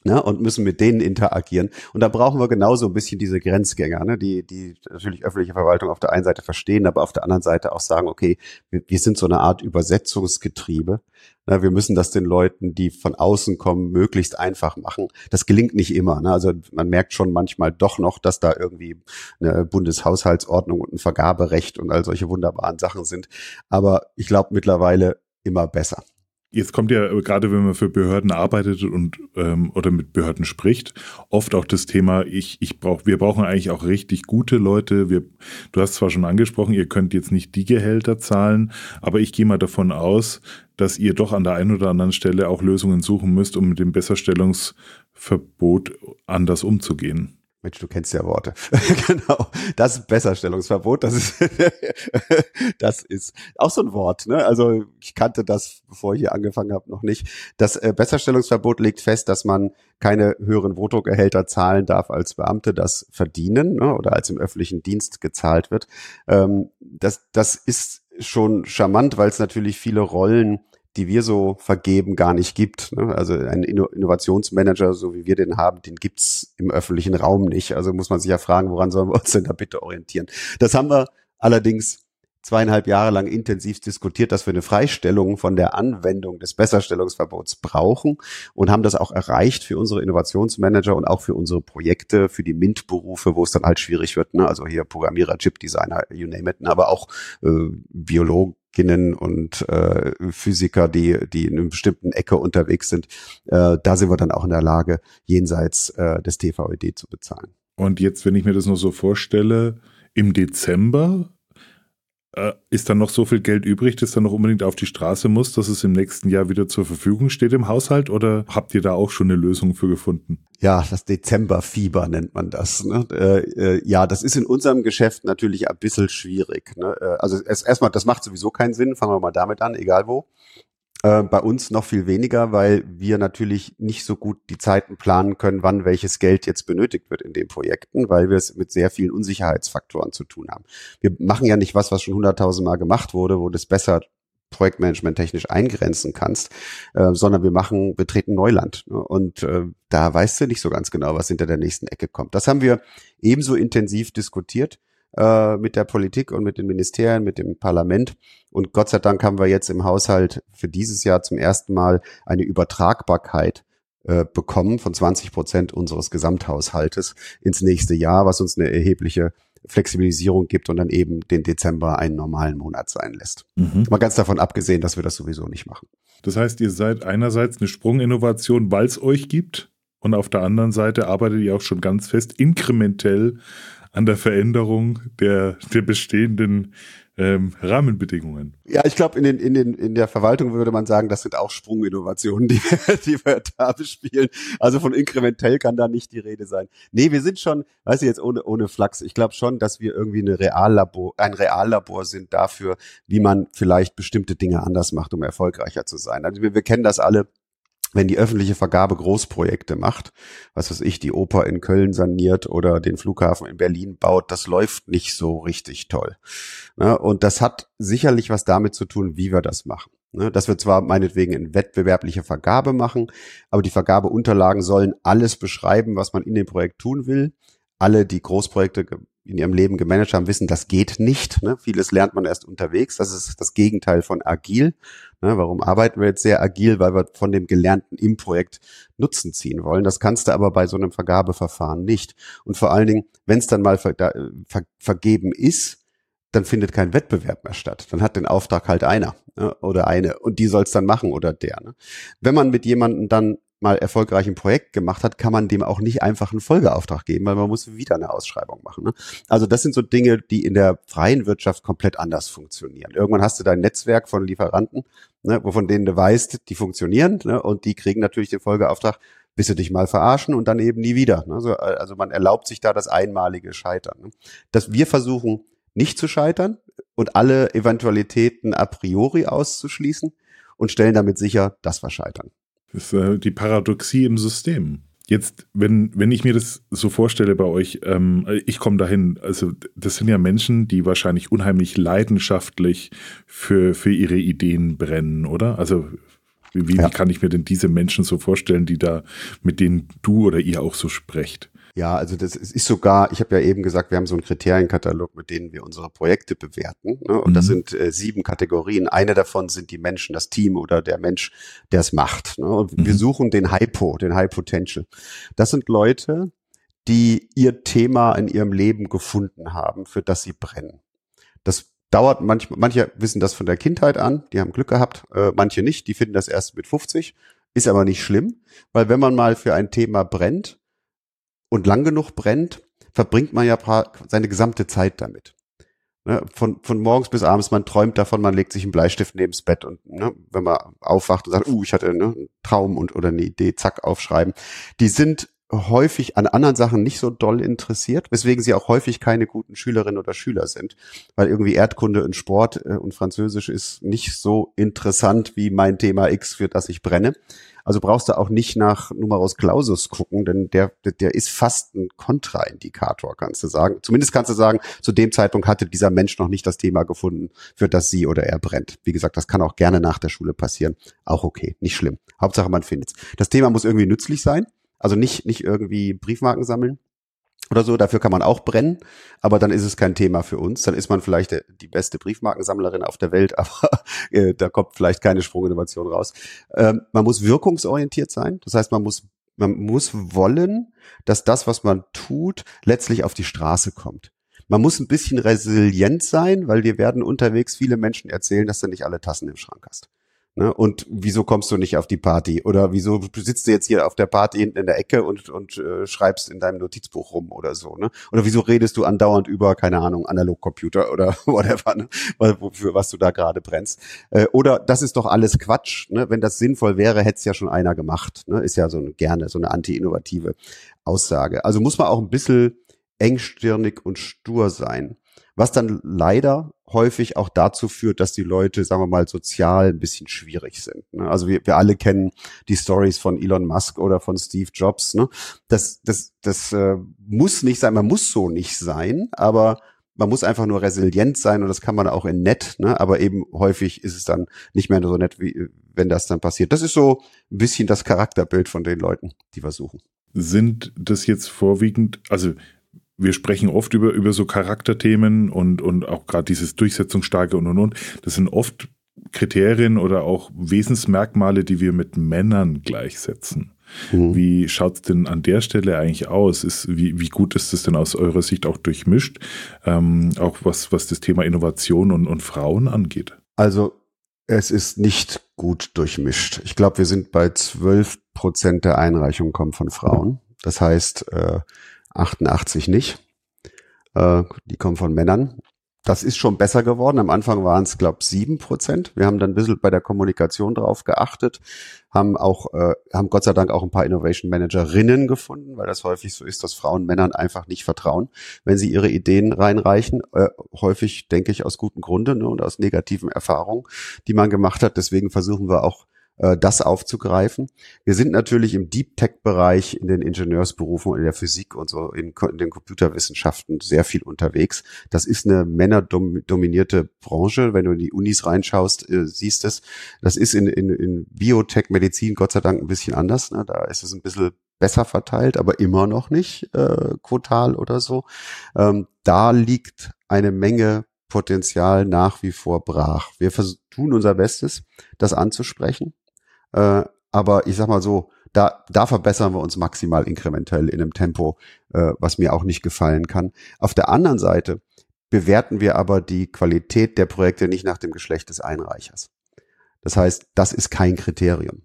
Ne, und müssen mit denen interagieren. Und da brauchen wir genauso ein bisschen diese Grenzgänger, ne, die, die natürlich öffentliche Verwaltung auf der einen Seite verstehen, aber auf der anderen Seite auch sagen, okay, wir, wir sind so eine Art Übersetzungsgetriebe. Ne, wir müssen das den Leuten, die von außen kommen, möglichst einfach machen. Das gelingt nicht immer. Ne? Also man merkt schon manchmal doch noch, dass da irgendwie eine Bundeshaushaltsordnung und ein Vergaberecht und all solche wunderbaren Sachen sind. Aber ich glaube mittlerweile immer besser. Jetzt kommt ja gerade, wenn man für Behörden arbeitet und ähm, oder mit Behörden spricht, oft auch das Thema, ich, ich brauch, wir brauchen eigentlich auch richtig gute Leute. Wir, du hast zwar schon angesprochen, ihr könnt jetzt nicht die Gehälter zahlen, aber ich gehe mal davon aus, dass ihr doch an der einen oder anderen Stelle auch Lösungen suchen müsst, um mit dem Besserstellungsverbot anders umzugehen. Mensch, du kennst ja Worte. genau. Das Besserstellungsverbot, das ist, das ist auch so ein Wort. Ne? Also ich kannte das, bevor ich hier angefangen habe, noch nicht. Das äh, Besserstellungsverbot legt fest, dass man keine höheren Bruttogehälter zahlen darf, als Beamte das verdienen ne? oder als im öffentlichen Dienst gezahlt wird. Ähm, das, das ist schon charmant, weil es natürlich viele Rollen die wir so vergeben, gar nicht gibt. Ne? Also ein Innovationsmanager, so wie wir den haben, den gibt's im öffentlichen Raum nicht. Also muss man sich ja fragen, woran sollen wir uns denn da bitte orientieren? Das haben wir allerdings zweieinhalb Jahre lang intensiv diskutiert, dass wir eine Freistellung von der Anwendung des Besserstellungsverbots brauchen und haben das auch erreicht für unsere Innovationsmanager und auch für unsere Projekte, für die MINT-Berufe, wo es dann halt schwierig wird. Ne? Also hier Programmierer, Chip-Designer, you name it, ne? aber auch äh, Biologinnen und äh, Physiker, die, die in einer bestimmten Ecke unterwegs sind. Äh, da sind wir dann auch in der Lage, jenseits äh, des TVED zu bezahlen. Und jetzt, wenn ich mir das noch so vorstelle, im Dezember äh, ist dann noch so viel Geld übrig, dass dann noch unbedingt auf die Straße muss, dass es im nächsten Jahr wieder zur Verfügung steht im Haushalt? Oder habt ihr da auch schon eine Lösung für gefunden? Ja, das Dezemberfieber nennt man das. Ne? Äh, äh, ja, das ist in unserem Geschäft natürlich ein bisschen schwierig. Ne? Äh, also erstmal, das macht sowieso keinen Sinn. Fangen wir mal damit an, egal wo. Äh, bei uns noch viel weniger, weil wir natürlich nicht so gut die Zeiten planen können, wann welches Geld jetzt benötigt wird in den Projekten, weil wir es mit sehr vielen Unsicherheitsfaktoren zu tun haben. Wir machen ja nicht was, was schon hunderttausendmal gemacht wurde, wo das besser Projektmanagement technisch eingrenzen kannst, äh, sondern wir machen, betreten Neuland. Ne? Und äh, da weißt du nicht so ganz genau, was hinter der nächsten Ecke kommt. Das haben wir ebenso intensiv diskutiert äh, mit der Politik und mit den Ministerien, mit dem Parlament. Und Gott sei Dank haben wir jetzt im Haushalt für dieses Jahr zum ersten Mal eine Übertragbarkeit äh, bekommen von 20 Prozent unseres Gesamthaushaltes ins nächste Jahr, was uns eine erhebliche Flexibilisierung gibt und dann eben den Dezember einen normalen Monat sein lässt. Mhm. Mal ganz davon abgesehen, dass wir das sowieso nicht machen. Das heißt, ihr seid einerseits eine Sprunginnovation, weil es euch gibt, und auf der anderen Seite arbeitet ihr auch schon ganz fest inkrementell an der Veränderung der, der bestehenden ähm, Rahmenbedingungen. Ja, ich glaube, in, den, in, den, in der Verwaltung würde man sagen, das sind auch Sprunginnovationen, die wir, die wir da bespielen. Also von inkrementell kann da nicht die Rede sein. Nee, wir sind schon, weiß ich jetzt ohne, ohne Flachs, ich glaube schon, dass wir irgendwie eine Reallabor, ein Reallabor sind dafür, wie man vielleicht bestimmte Dinge anders macht, um erfolgreicher zu sein. Also wir, wir kennen das alle wenn die öffentliche Vergabe Großprojekte macht, was weiß ich, die Oper in Köln saniert oder den Flughafen in Berlin baut, das läuft nicht so richtig toll. Ne? Und das hat sicherlich was damit zu tun, wie wir das machen. Ne? Dass wir zwar meinetwegen in wettbewerbliche Vergabe machen, aber die Vergabeunterlagen sollen alles beschreiben, was man in dem Projekt tun will. Alle, die Großprojekte in ihrem Leben gemanagt haben, wissen, das geht nicht. Ne? Vieles lernt man erst unterwegs. Das ist das Gegenteil von agil. Ne? Warum arbeiten wir jetzt sehr agil? Weil wir von dem Gelernten im Projekt Nutzen ziehen wollen. Das kannst du aber bei so einem Vergabeverfahren nicht. Und vor allen Dingen, wenn es dann mal ver ver vergeben ist, dann findet kein Wettbewerb mehr statt. Dann hat den Auftrag halt einer ne? oder eine und die soll es dann machen oder der. Ne? Wenn man mit jemandem dann mal erfolgreich ein Projekt gemacht hat, kann man dem auch nicht einfach einen Folgeauftrag geben, weil man muss wieder eine Ausschreibung machen. Ne? Also das sind so Dinge, die in der freien Wirtschaft komplett anders funktionieren. Irgendwann hast du dein Netzwerk von Lieferanten, ne, wovon denen du weißt, die funktionieren ne, und die kriegen natürlich den Folgeauftrag, bis sie dich mal verarschen und dann eben nie wieder. Ne? Also, also man erlaubt sich da das einmalige Scheitern. Ne? Dass wir versuchen, nicht zu scheitern und alle Eventualitäten a priori auszuschließen und stellen damit sicher, dass wir scheitern. Das ist äh, die Paradoxie im System. Jetzt, wenn, wenn ich mir das so vorstelle bei euch, ähm, ich komme dahin, also das sind ja Menschen, die wahrscheinlich unheimlich leidenschaftlich für, für ihre Ideen brennen, oder? Also wie, ja. wie kann ich mir denn diese Menschen so vorstellen, die da, mit denen du oder ihr auch so sprecht? Ja, also das ist sogar, ich habe ja eben gesagt, wir haben so einen Kriterienkatalog, mit denen wir unsere Projekte bewerten. Ne? Und mhm. das sind äh, sieben Kategorien. Eine davon sind die Menschen, das Team oder der Mensch, der es macht. Ne? Und mhm. wir suchen den Hypo, den High Potential. Das sind Leute, die ihr Thema in ihrem Leben gefunden haben, für das sie brennen. Das dauert manchmal, manche wissen das von der Kindheit an, die haben Glück gehabt, äh, manche nicht, die finden das erst mit 50, ist aber nicht schlimm, weil wenn man mal für ein Thema brennt, und lang genug brennt, verbringt man ja seine gesamte Zeit damit. Ne, von, von morgens bis abends, man träumt davon, man legt sich einen Bleistift neben's Bett und ne, wenn man aufwacht und sagt, uh, ich hatte ne, einen Traum und oder eine Idee, zack, aufschreiben. Die sind häufig an anderen Sachen nicht so doll interessiert, weswegen sie auch häufig keine guten Schülerinnen oder Schüler sind, weil irgendwie Erdkunde und Sport äh, und Französisch ist nicht so interessant wie mein Thema X, für das ich brenne. Also brauchst du auch nicht nach Numerus Clausus gucken, denn der, der ist fast ein Kontraindikator, kannst du sagen. Zumindest kannst du sagen, zu dem Zeitpunkt hatte dieser Mensch noch nicht das Thema gefunden, für das sie oder er brennt. Wie gesagt, das kann auch gerne nach der Schule passieren. Auch okay, nicht schlimm. Hauptsache man findet's. Das Thema muss irgendwie nützlich sein, also nicht, nicht irgendwie Briefmarken sammeln. oder so. Dafür kann man auch brennen, aber dann ist es kein Thema für uns. Dann ist man vielleicht die beste Briefmarkensammlerin auf der Welt, aber äh, da kommt vielleicht keine Sprunginnovation raus. Ähm, man muss wirkungsorientiert sein. Das heißt, man muss man muss wollen, dass das, was man tut, letztlich auf die Straße kommt. Man muss ein bisschen resilient sein, weil dir werden unterwegs viele Menschen erzählen, dass du nicht alle Tassen im Schrank hast. Ne? Und wieso kommst du nicht auf die Party? Oder wieso sitzt du jetzt hier auf der Party hinten in der Ecke und, und äh, schreibst in deinem Notizbuch rum oder so? Ne? Oder wieso redest du andauernd über, keine Ahnung, Analogcomputer oder whatever, ne? für was du da gerade brennst? Äh, oder das ist doch alles Quatsch. Ne? Wenn das sinnvoll wäre, hätte es ja schon einer gemacht. Ne? Ist ja so eine, gerne so eine anti-innovative Aussage. Also muss man auch ein bisschen engstirnig und stur sein. Was dann leider häufig auch dazu führt, dass die Leute, sagen wir mal, sozial ein bisschen schwierig sind. Ne? Also wir, wir alle kennen die Stories von Elon Musk oder von Steve Jobs. Ne? Das, das, das äh, muss nicht sein, man muss so nicht sein, aber man muss einfach nur resilient sein und das kann man auch in nett, ne? aber eben häufig ist es dann nicht mehr so nett, wie wenn das dann passiert. Das ist so ein bisschen das Charakterbild von den Leuten, die wir suchen. Sind das jetzt vorwiegend, also wir sprechen oft über, über so Charakterthemen und, und auch gerade dieses Durchsetzungsstarke und und und. Das sind oft Kriterien oder auch Wesensmerkmale, die wir mit Männern gleichsetzen. Mhm. Wie schaut's denn an der Stelle eigentlich aus? Ist, wie, wie gut ist das denn aus eurer Sicht auch durchmischt? Ähm, auch was, was das Thema Innovation und, und Frauen angeht? Also es ist nicht gut durchmischt. Ich glaube, wir sind bei 12 Prozent der Einreichungen kommen von Frauen. Das heißt, äh, 88 nicht. Äh, die kommen von Männern. Das ist schon besser geworden. Am Anfang waren es, glaube ich, sieben Prozent. Wir haben dann ein bisschen bei der Kommunikation drauf geachtet, haben auch, äh, haben Gott sei Dank auch ein paar Innovation Managerinnen gefunden, weil das häufig so ist, dass Frauen Männern einfach nicht vertrauen, wenn sie ihre Ideen reinreichen. Äh, häufig, denke ich, aus gutem Grunde ne, und aus negativen Erfahrungen, die man gemacht hat. Deswegen versuchen wir auch äh, das aufzugreifen. Wir sind natürlich im Deep Tech Bereich, in den Ingenieursberufen in der Physik und so, in, in den Computerwissenschaften sehr viel unterwegs. Das ist eine männerdominierte Branche. Wenn du in die Unis reinschaust, äh, siehst es. Das ist in, in, in Biotech, Medizin Gott sei Dank ein bisschen anders. Ne? Da ist es ein bisschen besser verteilt, aber immer noch nicht äh, quotal oder so. Ähm, da liegt eine Menge Potenzial nach wie vor brach. Wir tun unser Bestes, das anzusprechen. Äh, aber ich sag mal so, da, da verbessern wir uns maximal inkrementell in einem Tempo, äh, was mir auch nicht gefallen kann. Auf der anderen Seite bewerten wir aber die Qualität der Projekte nicht nach dem Geschlecht des Einreichers. Das heißt, das ist kein Kriterium.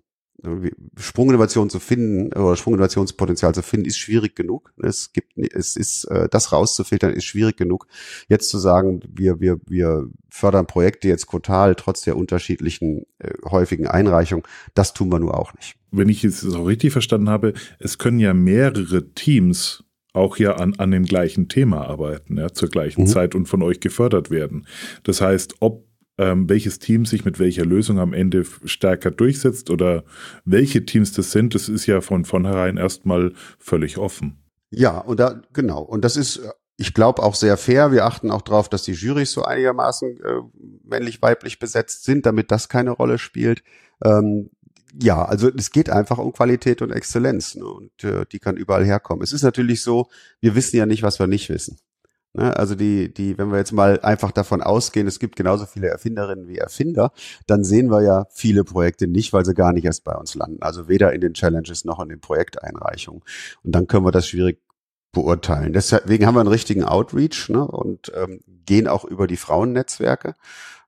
Sprunginnovation zu finden oder Sprunginnovationspotenzial zu finden, ist schwierig genug. Es gibt, es ist, äh, das rauszufiltern, ist schwierig genug. Jetzt zu sagen, wir, wir, wir fördern Projekte jetzt total trotz der unterschiedlichen äh, häufigen Einreichungen, das tun wir nur auch nicht. Wenn ich es auch richtig verstanden habe, es können ja mehrere Teams auch ja an, an dem gleichen Thema arbeiten, ja, zur gleichen mhm. Zeit und von euch gefördert werden. Das heißt, ob ähm, welches Team sich mit welcher Lösung am Ende stärker durchsetzt oder welche Teams das sind, das ist ja von vornherein erstmal völlig offen. Ja, und da, genau. Und das ist, ich glaube, auch sehr fair. Wir achten auch darauf, dass die Jurys so einigermaßen äh, männlich-weiblich besetzt sind, damit das keine Rolle spielt. Ähm, ja, also es geht einfach um Qualität und Exzellenz ne? und äh, die kann überall herkommen. Es ist natürlich so, wir wissen ja nicht, was wir nicht wissen. Ne? Also die, die, wenn wir jetzt mal einfach davon ausgehen, es gibt genauso viele Erfinderinnen wie Erfinder, dann sehen wir ja viele Projekte nicht, weil sie gar nicht erst bei uns landen. Also weder in den Challenges noch in den Projekteinreichungen. Und dann können wir das schwierig beurteilen. Deswegen haben wir einen richtigen Outreach ne, und ähm, gehen auch über die Frauennetzwerke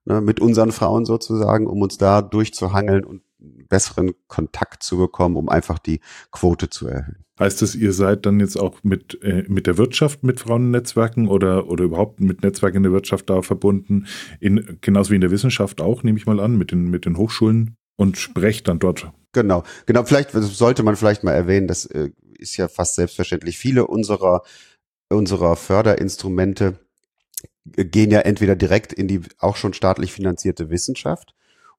ne, mit unseren Frauen sozusagen, um uns da durchzuhangeln und besseren Kontakt zu bekommen, um einfach die Quote zu erhöhen. Heißt das, ihr seid dann jetzt auch mit, äh, mit der Wirtschaft, mit Frauennetzwerken oder, oder überhaupt mit Netzwerken in der Wirtschaft da verbunden, in, genauso wie in der Wissenschaft auch, nehme ich mal an, mit den, mit den Hochschulen und sprecht dann dort? Genau, genau. Vielleicht sollte man vielleicht mal erwähnen, das äh, ist ja fast selbstverständlich. Viele unserer, unserer Förderinstrumente gehen ja entweder direkt in die auch schon staatlich finanzierte Wissenschaft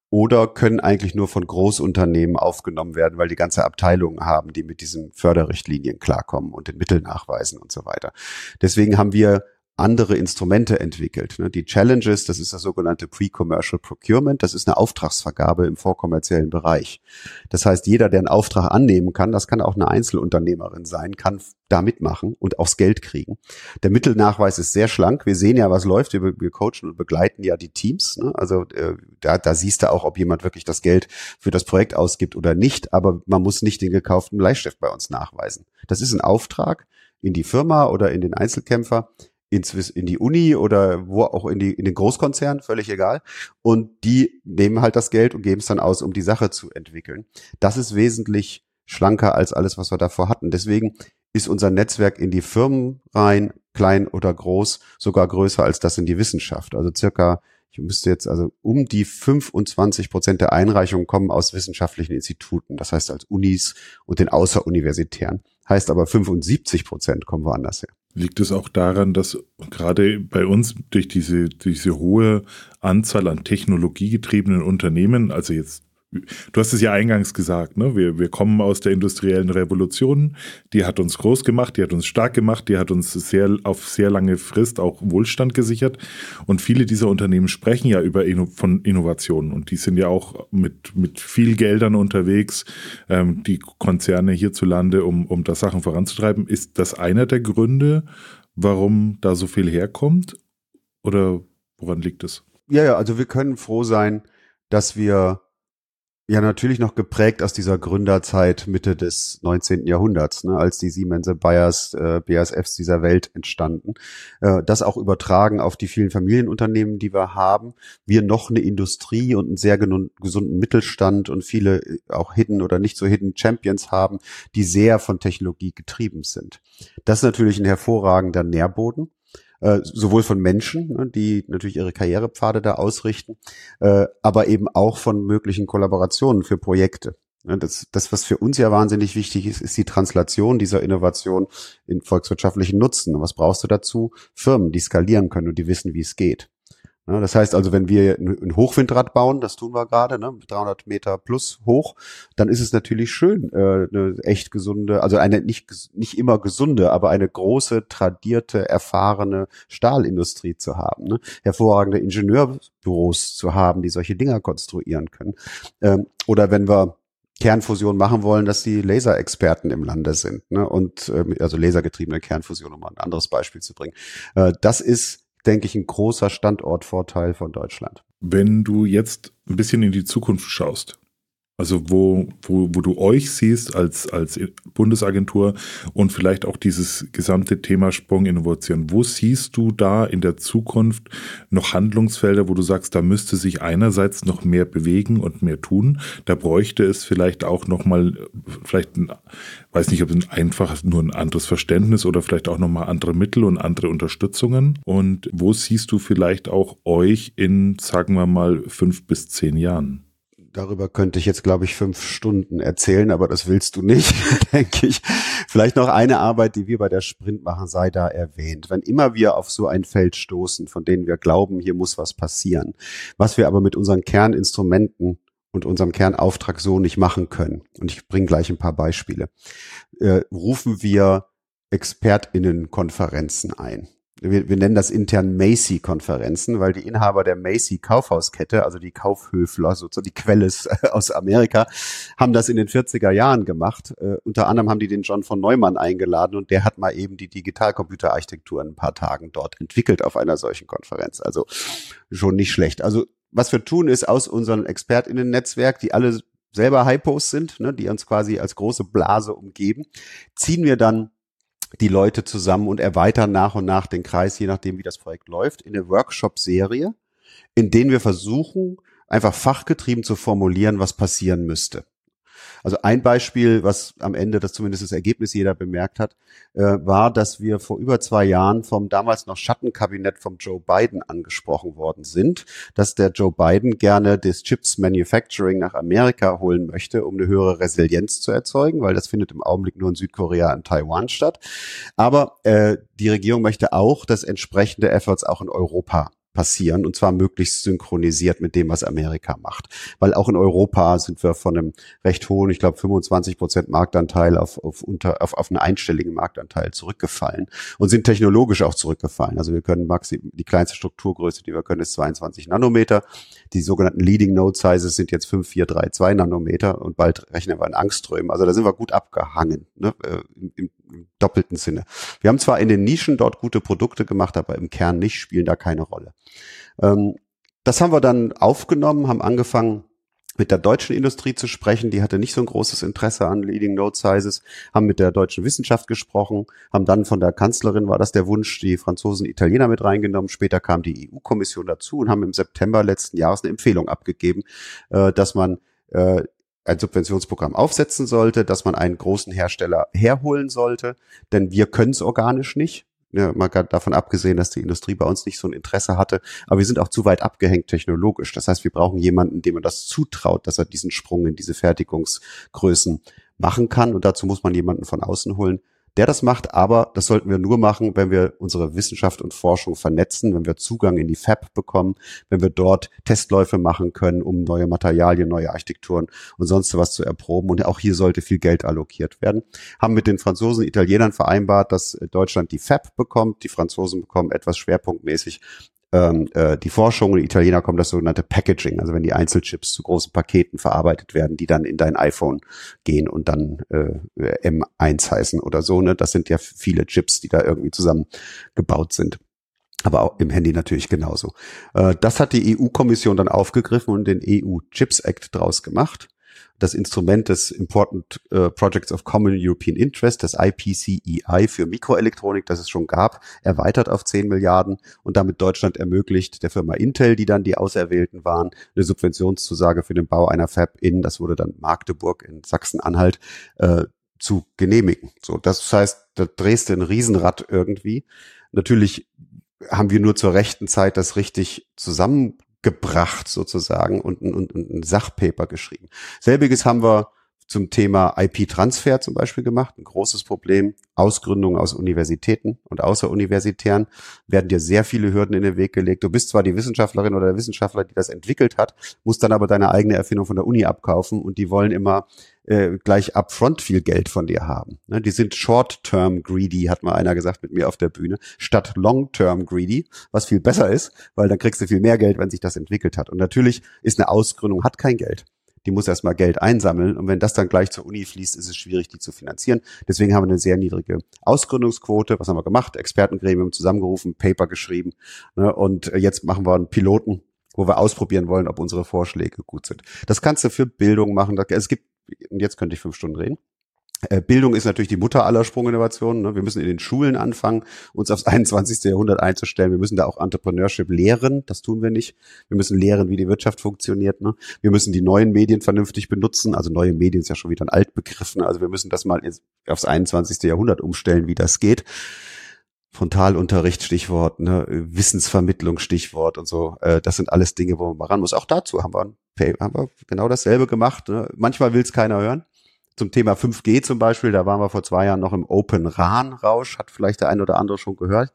oder können eigentlich nur von Großunternehmen aufgenommen werden, weil die ganze Abteilungen haben, die mit diesen Förderrichtlinien klarkommen und den Mittelnachweisen und so weiter. Deswegen haben wir andere Instrumente entwickelt. Ne? Die Challenges, das ist das sogenannte Pre-Commercial Procurement, das ist eine Auftragsvergabe im vorkommerziellen Bereich. Das heißt, jeder, der einen Auftrag annehmen kann, das kann auch eine Einzelunternehmerin sein, kann da mitmachen und aufs Geld kriegen. Der Mittelnachweis ist sehr schlank. Wir sehen ja, was läuft. Wir, wir coachen und begleiten ja die Teams. Ne? Also äh, da, da siehst du auch, ob jemand wirklich das Geld für das Projekt ausgibt oder nicht. Aber man muss nicht den gekauften Bleistift bei uns nachweisen. Das ist ein Auftrag in die Firma oder in den Einzelkämpfer ins, in die Uni oder wo auch in, die, in den Großkonzern, völlig egal. Und die nehmen halt das Geld und geben es dann aus, um die Sache zu entwickeln. Das ist wesentlich schlanker als alles, was wir davor hatten. Deswegen ist unser Netzwerk in die Firmen rein, klein oder groß, sogar größer als das in die Wissenschaft. Also circa, ich müsste jetzt also um die 25 Prozent der Einreichungen kommen aus wissenschaftlichen Instituten, das heißt als Unis und den außeruniversitären. Heißt aber 75 Prozent kommen woanders her. Liegt es auch daran, dass gerade bei uns durch diese, diese hohe Anzahl an technologiegetriebenen Unternehmen, also jetzt Du hast es ja eingangs gesagt, ne? wir, wir kommen aus der industriellen Revolution, die hat uns groß gemacht, die hat uns stark gemacht, die hat uns sehr auf sehr lange Frist auch Wohlstand gesichert. Und viele dieser Unternehmen sprechen ja über Inno von Innovationen und die sind ja auch mit, mit viel Geldern unterwegs, ähm, die Konzerne hierzulande, um, um da Sachen voranzutreiben. Ist das einer der Gründe, warum da so viel herkommt? Oder woran liegt es? Ja, ja, also wir können froh sein, dass wir ja, natürlich noch geprägt aus dieser Gründerzeit Mitte des 19. Jahrhunderts, ne, als die Siemens, Bayers, äh, BASFs dieser Welt entstanden. Äh, das auch übertragen auf die vielen Familienunternehmen, die wir haben. Wir noch eine Industrie und einen sehr gesunden Mittelstand und viele äh, auch Hidden oder nicht so Hidden Champions haben, die sehr von Technologie getrieben sind. Das ist natürlich ein hervorragender Nährboden. Äh, sowohl von Menschen, ne, die natürlich ihre Karrierepfade da ausrichten, äh, aber eben auch von möglichen Kollaborationen für Projekte. Ne, das, das, was für uns ja wahnsinnig wichtig ist, ist die Translation dieser Innovation in volkswirtschaftlichen Nutzen. Und was brauchst du dazu? Firmen, die skalieren können und die wissen, wie es geht. Ja, das heißt also, wenn wir ein Hochwindrad bauen, das tun wir gerade, ne, 300 Meter plus hoch, dann ist es natürlich schön, äh, eine echt gesunde, also eine nicht, nicht immer gesunde, aber eine große, tradierte, erfahrene Stahlindustrie zu haben. Ne? Hervorragende Ingenieurbüros zu haben, die solche Dinger konstruieren können. Ähm, oder wenn wir Kernfusion machen wollen, dass die Laserexperten im Lande sind. Ne? Und äh, also lasergetriebene Kernfusion, um mal ein anderes Beispiel zu bringen. Äh, das ist denke ich, ein großer Standortvorteil von Deutschland. Wenn du jetzt ein bisschen in die Zukunft schaust, also wo, wo, wo du euch siehst als, als Bundesagentur und vielleicht auch dieses gesamte Thema Sprunginnovation. Wo siehst du da in der Zukunft noch Handlungsfelder, wo du sagst, da müsste sich einerseits noch mehr bewegen und mehr tun. Da bräuchte es vielleicht auch noch mal, vielleicht, ein, weiß nicht, ob es einfach nur ein anderes Verständnis oder vielleicht auch noch mal andere Mittel und andere Unterstützungen. Und wo siehst du vielleicht auch euch in, sagen wir mal, fünf bis zehn Jahren? Darüber könnte ich jetzt, glaube ich, fünf Stunden erzählen, aber das willst du nicht, denke ich. Vielleicht noch eine Arbeit, die wir bei der Sprint machen, sei da erwähnt. Wenn immer wir auf so ein Feld stoßen, von denen wir glauben, hier muss was passieren, was wir aber mit unseren Kerninstrumenten und unserem Kernauftrag so nicht machen können, und ich bringe gleich ein paar Beispiele, äh, rufen wir ExpertInnenkonferenzen ein wir, wir nennen das intern Macy-Konferenzen, weil die Inhaber der Macy-Kaufhauskette, also die Kaufhöfler, sozusagen die Quelle aus Amerika, haben das in den 40er Jahren gemacht. Äh, unter anderem haben die den John von Neumann eingeladen und der hat mal eben die Digitalcomputerarchitektur in ein paar Tagen dort entwickelt auf einer solchen Konferenz. Also schon nicht schlecht. Also was wir tun ist aus unserem ExpertInnen-Netzwerk, die alle selber Hypos sind, ne, die uns quasi als große Blase umgeben, ziehen wir dann die Leute zusammen und erweitern nach und nach den Kreis, je nachdem, wie das Projekt läuft, in eine Workshop-Serie, in denen wir versuchen, einfach fachgetrieben zu formulieren, was passieren müsste. Also ein Beispiel, was am Ende das zumindest das Ergebnis jeder bemerkt hat, äh, war, dass wir vor über zwei Jahren vom damals noch Schattenkabinett vom Joe Biden angesprochen worden sind, dass der Joe Biden gerne das Chips Manufacturing nach Amerika holen möchte, um eine höhere Resilienz zu erzeugen, weil das findet im Augenblick nur in Südkorea und Taiwan statt. Aber äh, die Regierung möchte auch, dass entsprechende Efforts auch in Europa passieren und zwar möglichst synchronisiert mit dem, was Amerika macht. Weil auch in Europa sind wir von einem recht hohen, ich glaube 25 Prozent Marktanteil auf, auf, unter, auf, auf einen einstelligen Marktanteil zurückgefallen und sind technologisch auch zurückgefallen. Also wir können maxim, die kleinste Strukturgröße, die wir können, ist 22 Nanometer. Die sogenannten Leading Node Sizes sind jetzt 5, 4, 3, 2 Nanometer und bald rechnen wir in Angströmen. Also da sind wir gut abgehangen, ne, äh, im, im, im doppelten Sinne. Wir haben zwar in den Nischen dort gute Produkte gemacht, aber im Kern nicht, spielen da keine Rolle. Ähm, das haben wir dann aufgenommen, haben angefangen, mit der deutschen Industrie zu sprechen. Die hatte nicht so ein großes Interesse an Leading Node Sizes, haben mit der deutschen Wissenschaft gesprochen, haben dann von der Kanzlerin war das der Wunsch, die Franzosen, Italiener mit reingenommen. Später kam die EU-Kommission dazu und haben im September letzten Jahres eine Empfehlung abgegeben, äh, dass man äh, ein Subventionsprogramm aufsetzen sollte, dass man einen großen Hersteller herholen sollte, denn wir können es organisch nicht. Ja, mal davon abgesehen, dass die Industrie bei uns nicht so ein Interesse hatte. Aber wir sind auch zu weit abgehängt technologisch. Das heißt, wir brauchen jemanden, dem man das zutraut, dass er diesen Sprung in diese Fertigungsgrößen machen kann. Und dazu muss man jemanden von außen holen, der das macht, aber das sollten wir nur machen, wenn wir unsere Wissenschaft und Forschung vernetzen, wenn wir Zugang in die Fab bekommen, wenn wir dort Testläufe machen können, um neue Materialien, neue Architekturen und sonst was zu erproben. Und auch hier sollte viel Geld allokiert werden. Haben mit den Franzosen, Italienern vereinbart, dass Deutschland die Fab bekommt, die Franzosen bekommen etwas schwerpunktmäßig ähm, äh, die Forschung, die Italiener kommen das sogenannte Packaging, also wenn die Einzelchips zu großen Paketen verarbeitet werden, die dann in dein iPhone gehen und dann äh, M1 heißen oder so. Ne? Das sind ja viele Chips, die da irgendwie zusammengebaut sind aber auch im Handy natürlich genauso. Äh, das hat die EU-Kommission dann aufgegriffen und den EU-Chips Act draus gemacht das Instrument des Important uh, Projects of Common European Interest, das IPCEI für Mikroelektronik, das es schon gab, erweitert auf 10 Milliarden und damit Deutschland ermöglicht, der Firma Intel, die dann die Auserwählten waren, eine Subventionszusage für den Bau einer Fab in, das wurde dann Magdeburg in Sachsen-Anhalt, äh, zu genehmigen. So, das heißt, da drehst du ein Riesenrad irgendwie. Natürlich haben wir nur zur rechten Zeit das richtig zusammen gebracht sozusagen und, und, und ein Sachpaper geschrieben. Selbiges haben wir zum Thema IP-Transfer zum Beispiel gemacht. Ein großes Problem. Ausgründungen aus Universitäten und außeruniversitären werden dir sehr viele Hürden in den Weg gelegt. Du bist zwar die Wissenschaftlerin oder der Wissenschaftler, die das entwickelt hat, musst dann aber deine eigene Erfindung von der Uni abkaufen und die wollen immer äh, gleich upfront viel Geld von dir haben. Ne? Die sind short-term greedy, hat mal einer gesagt mit mir auf der Bühne, statt long-term greedy, was viel besser ist, weil dann kriegst du viel mehr Geld, wenn sich das entwickelt hat. Und natürlich ist eine Ausgründung, hat kein Geld die muss erstmal Geld einsammeln. Und wenn das dann gleich zur Uni fließt, ist es schwierig, die zu finanzieren. Deswegen haben wir eine sehr niedrige Ausgründungsquote. Was haben wir gemacht? Expertengremium zusammengerufen, Paper geschrieben. Ne? Und jetzt machen wir einen Piloten, wo wir ausprobieren wollen, ob unsere Vorschläge gut sind. Das kannst du für Bildung machen. Es gibt, und jetzt könnte ich fünf Stunden reden. Äh, Bildung ist natürlich die Mutter aller Sprunginnovationen. Ne? Wir müssen in den Schulen anfangen, uns aufs 21. Jahrhundert einzustellen. Wir müssen da auch Entrepreneurship lehren. Das tun wir nicht. Wir müssen lehren, wie die Wirtschaft funktioniert. Ne? Wir müssen die neuen Medien vernünftig benutzen. Also neue Medien ist ja schon wieder ein Altbegriff. Ne? Also wir müssen das mal aufs 21. Jahrhundert umstellen, wie das geht. Frontalunterricht, Stichwort, ne, Wissensvermittlung, Stichwort und so. Äh, das sind alles Dinge, wo man mal ran muss. Auch dazu haben wir, haben wir genau dasselbe gemacht. Manchmal will es keiner hören zum Thema 5G zum Beispiel, da waren wir vor zwei Jahren noch im Open RAN-Rausch, hat vielleicht der ein oder andere schon gehört.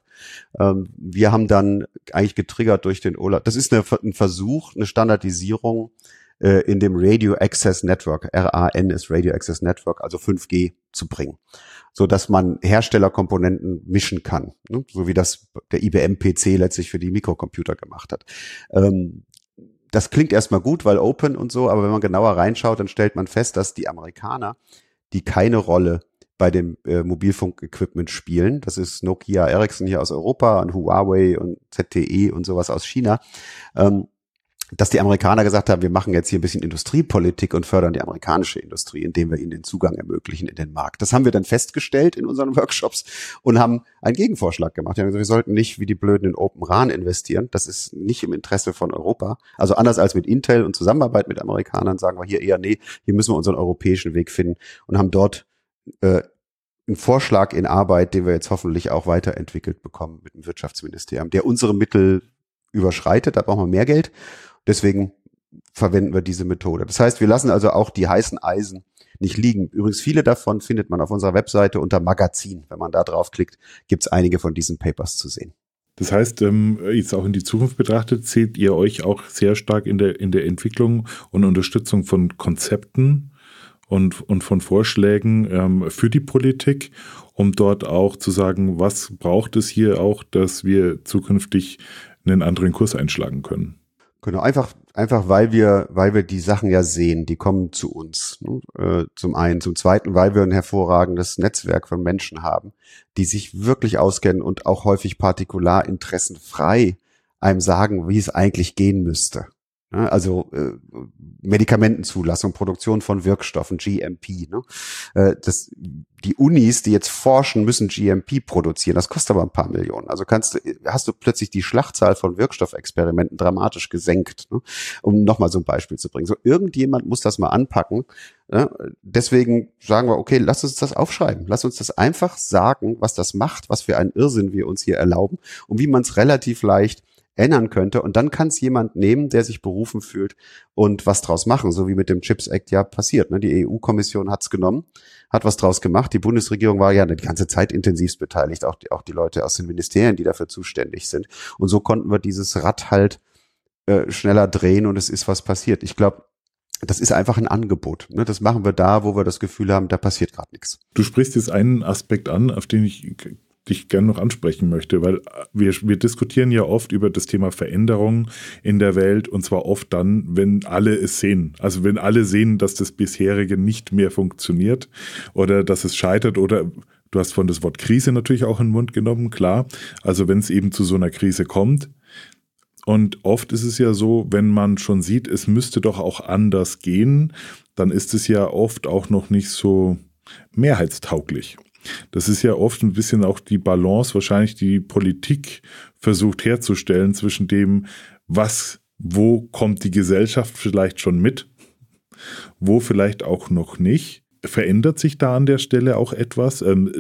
Ähm, wir haben dann eigentlich getriggert durch den OLAF. Das ist eine, ein Versuch, eine Standardisierung äh, in dem Radio Access Network, RAN ist Radio Access Network, also 5G zu bringen, so dass man Herstellerkomponenten mischen kann, ne? so wie das der IBM PC letztlich für die Mikrocomputer gemacht hat. Ähm, das klingt erstmal gut, weil Open und so, aber wenn man genauer reinschaut, dann stellt man fest, dass die Amerikaner, die keine Rolle bei dem äh, Mobilfunk-Equipment spielen, das ist Nokia, Ericsson hier aus Europa und Huawei und ZTE und sowas aus China, ähm, dass die Amerikaner gesagt haben, wir machen jetzt hier ein bisschen Industriepolitik und fördern die amerikanische Industrie, indem wir ihnen den Zugang ermöglichen in den Markt. Das haben wir dann festgestellt in unseren Workshops und haben einen Gegenvorschlag gemacht. Wir, gesagt, wir sollten nicht wie die Blöden in Open RAN investieren. Das ist nicht im Interesse von Europa. Also anders als mit Intel und Zusammenarbeit mit Amerikanern sagen wir hier eher, nee, hier müssen wir unseren europäischen Weg finden und haben dort äh, einen Vorschlag in Arbeit, den wir jetzt hoffentlich auch weiterentwickelt bekommen mit dem Wirtschaftsministerium, der unsere Mittel überschreitet. Da brauchen wir mehr Geld Deswegen verwenden wir diese Methode. Das heißt, wir lassen also auch die heißen Eisen nicht liegen. Übrigens, viele davon findet man auf unserer Webseite unter Magazin. Wenn man da draufklickt, gibt es einige von diesen Papers zu sehen. Das heißt, ähm, jetzt auch in die Zukunft betrachtet, zählt ihr euch auch sehr stark in der, in der Entwicklung und Unterstützung von Konzepten und, und von Vorschlägen ähm, für die Politik, um dort auch zu sagen, was braucht es hier auch, dass wir zukünftig einen anderen Kurs einschlagen können. Genau, einfach, einfach weil wir, weil wir die Sachen ja sehen, die kommen zu uns. Ne? Äh, zum einen, zum zweiten, weil wir ein hervorragendes Netzwerk von Menschen haben, die sich wirklich auskennen und auch häufig Partikularinteressen frei einem sagen, wie es eigentlich gehen müsste. Ne? Also äh, Medikamentenzulassung, Produktion von Wirkstoffen, GMP. Ne? Äh, das, die Unis, die jetzt forschen, müssen GMP produzieren. Das kostet aber ein paar Millionen. Also kannst du, hast du plötzlich die Schlachtzahl von Wirkstoffexperimenten dramatisch gesenkt, ne? um nochmal so ein Beispiel zu bringen. So irgendjemand muss das mal anpacken. Ne? Deswegen sagen wir, okay, lass uns das aufschreiben. Lass uns das einfach sagen, was das macht, was für einen Irrsinn wir uns hier erlauben und wie man es relativ leicht ändern könnte. Und dann kann es jemand nehmen, der sich berufen fühlt und was draus machen, so wie mit dem Chips Act ja passiert. Ne? Die EU-Kommission hat es genommen, hat was draus gemacht. Die Bundesregierung war ja die ganze Zeit intensivst beteiligt, auch die, auch die Leute aus den Ministerien, die dafür zuständig sind. Und so konnten wir dieses Rad halt äh, schneller drehen und es ist was passiert. Ich glaube, das ist einfach ein Angebot. Ne? Das machen wir da, wo wir das Gefühl haben, da passiert gerade nichts. Du sprichst jetzt einen Aspekt an, auf den ich dich gerne noch ansprechen möchte, weil wir, wir diskutieren ja oft über das Thema Veränderung in der Welt und zwar oft dann, wenn alle es sehen. Also wenn alle sehen, dass das bisherige nicht mehr funktioniert oder dass es scheitert oder du hast von das Wort Krise natürlich auch in den Mund genommen, klar. Also wenn es eben zu so einer Krise kommt, und oft ist es ja so, wenn man schon sieht, es müsste doch auch anders gehen, dann ist es ja oft auch noch nicht so mehrheitstauglich. Das ist ja oft ein bisschen auch die Balance, wahrscheinlich die Politik versucht herzustellen zwischen dem, was, wo kommt die Gesellschaft vielleicht schon mit, wo vielleicht auch noch nicht. Verändert sich da an der Stelle auch etwas? Ähm,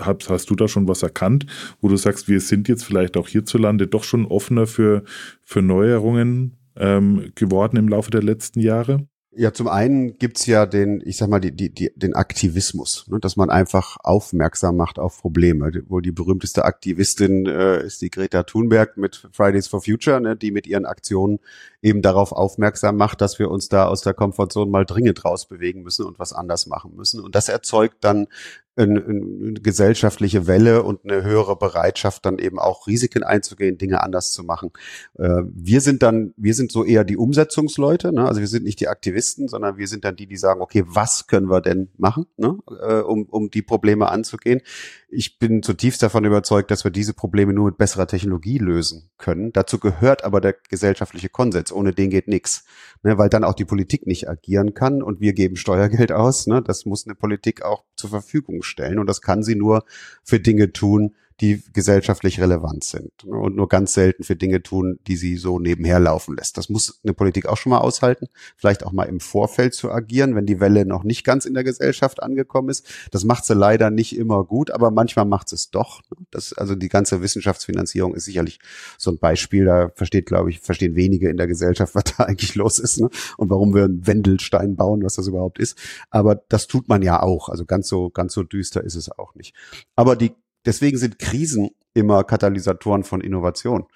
hast, du da schon was erkannt, wo du sagst, wir sind jetzt vielleicht auch hierzulande doch schon offener für, für Neuerungen ähm, geworden im Laufe der letzten Jahre? Ja, zum einen gibt's ja den, ich sag mal, die, die, die, den Aktivismus, ne, dass man einfach aufmerksam macht auf Probleme. Wo die berühmteste Aktivistin äh, ist die Greta Thunberg mit Fridays for Future, ne, die mit ihren Aktionen eben darauf aufmerksam macht, dass wir uns da aus der Komfortzone mal dringend rausbewegen müssen und was anders machen müssen. Und das erzeugt dann eine, eine gesellschaftliche Welle und eine höhere Bereitschaft, dann eben auch Risiken einzugehen, Dinge anders zu machen. Äh, wir sind dann, wir sind so eher die Umsetzungsleute, ne? also wir sind nicht die Aktivisten, sondern wir sind dann die, die sagen, okay, was können wir denn machen, ne? Äh, um, um die Probleme anzugehen. Ich bin zutiefst davon überzeugt, dass wir diese Probleme nur mit besserer Technologie lösen können. Dazu gehört aber der gesellschaftliche Konsens. Ohne den geht nichts, ne? weil dann auch die Politik nicht agieren kann und wir geben Steuergeld aus. Ne? Das muss eine Politik auch zur Verfügung stellen und das kann sie nur für Dinge tun, die gesellschaftlich relevant sind und nur ganz selten für Dinge tun, die sie so nebenher laufen lässt. Das muss eine Politik auch schon mal aushalten, vielleicht auch mal im Vorfeld zu agieren, wenn die Welle noch nicht ganz in der Gesellschaft angekommen ist. Das macht sie leider nicht immer gut, aber manchmal macht es doch. Das, also die ganze Wissenschaftsfinanzierung ist sicherlich so ein Beispiel. Da versteht, glaube ich, verstehen wenige in der Gesellschaft, was da eigentlich los ist ne? und warum wir einen Wendelstein bauen, was das überhaupt ist. Aber das tut man ja auch. Also ganz so, ganz so düster ist es auch nicht. Aber die deswegen sind Krisen immer Katalysatoren von Innovation.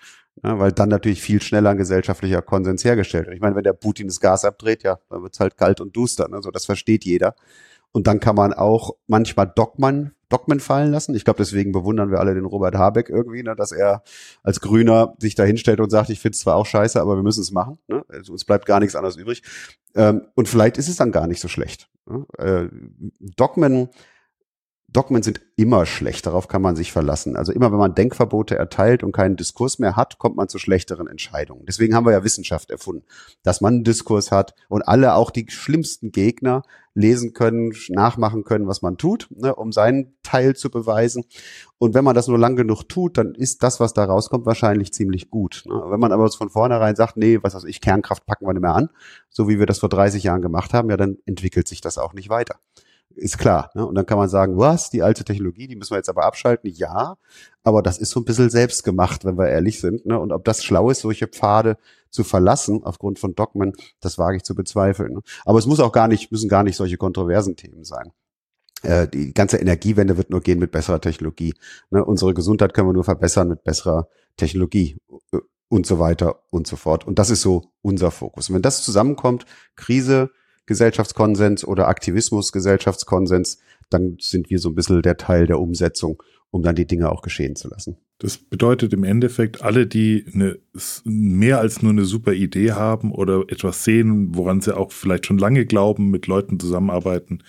Ja, weil dann natürlich viel schneller ein gesellschaftlicher Konsens hergestellt wird. Ich meine, wenn der Putin das Gas abdreht, ja, dann wird's halt kalt und duster. Ne? So, das versteht jeder. Und dann kann man auch manchmal Dogmen, Dogmen fallen lassen. Ich glaube, deswegen bewundern wir alle den Robert Habeck irgendwie, ne, dass er als Grüner sich da hinstellt und sagt, ich finde es zwar auch scheiße, aber wir müssen es machen. Ne? Also uns bleibt gar nichts anderes übrig. Ähm, und vielleicht ist es dann gar nicht so schlecht. Ne? Äh, Dogmen Dogmen sind immer schlecht, darauf kann man sich verlassen. Also immer wenn man Denkverbote erteilt und keinen Diskurs mehr hat, kommt man zu schlechteren Entscheidungen. Deswegen haben wir ja Wissenschaft erfunden, dass man einen Diskurs hat und alle, auch die schlimmsten Gegner, lesen können, nachmachen können, was man tut, ne, um seinen Teil zu beweisen. Und wenn man das nur lang genug tut, dann ist das, was da rauskommt, wahrscheinlich ziemlich gut. Ne. Wenn man aber von vornherein sagt, nee, was weiß ich, Kernkraft packen wir nicht mehr an, so wie wir das vor 30 Jahren gemacht haben, ja, dann entwickelt sich das auch nicht weiter ist klar. Ne? Und dann kann man sagen, was, die alte Technologie, die müssen wir jetzt aber abschalten. Ja, aber das ist so ein bisschen selbst gemacht, wenn wir ehrlich sind. Ne? Und ob das schlau ist, solche Pfade zu verlassen aufgrund von Dogmen, das wage ich zu bezweifeln. Ne? Aber es muss auch gar nicht, müssen gar nicht solche kontroversen Themen sein. Äh, die ganze Energiewende wird nur gehen mit besserer Technologie. Ne? Unsere Gesundheit können wir nur verbessern mit besserer Technologie äh, und so weiter und so fort. Und das ist so unser Fokus. Und wenn das zusammenkommt, Krise, Gesellschaftskonsens oder Aktivismus, Gesellschaftskonsens, dann sind wir so ein bisschen der Teil der Umsetzung, um dann die Dinge auch geschehen zu lassen. Das bedeutet im Endeffekt, alle, die eine, mehr als nur eine super Idee haben oder etwas sehen, woran sie auch vielleicht schon lange glauben, mit Leuten zusammenarbeiten,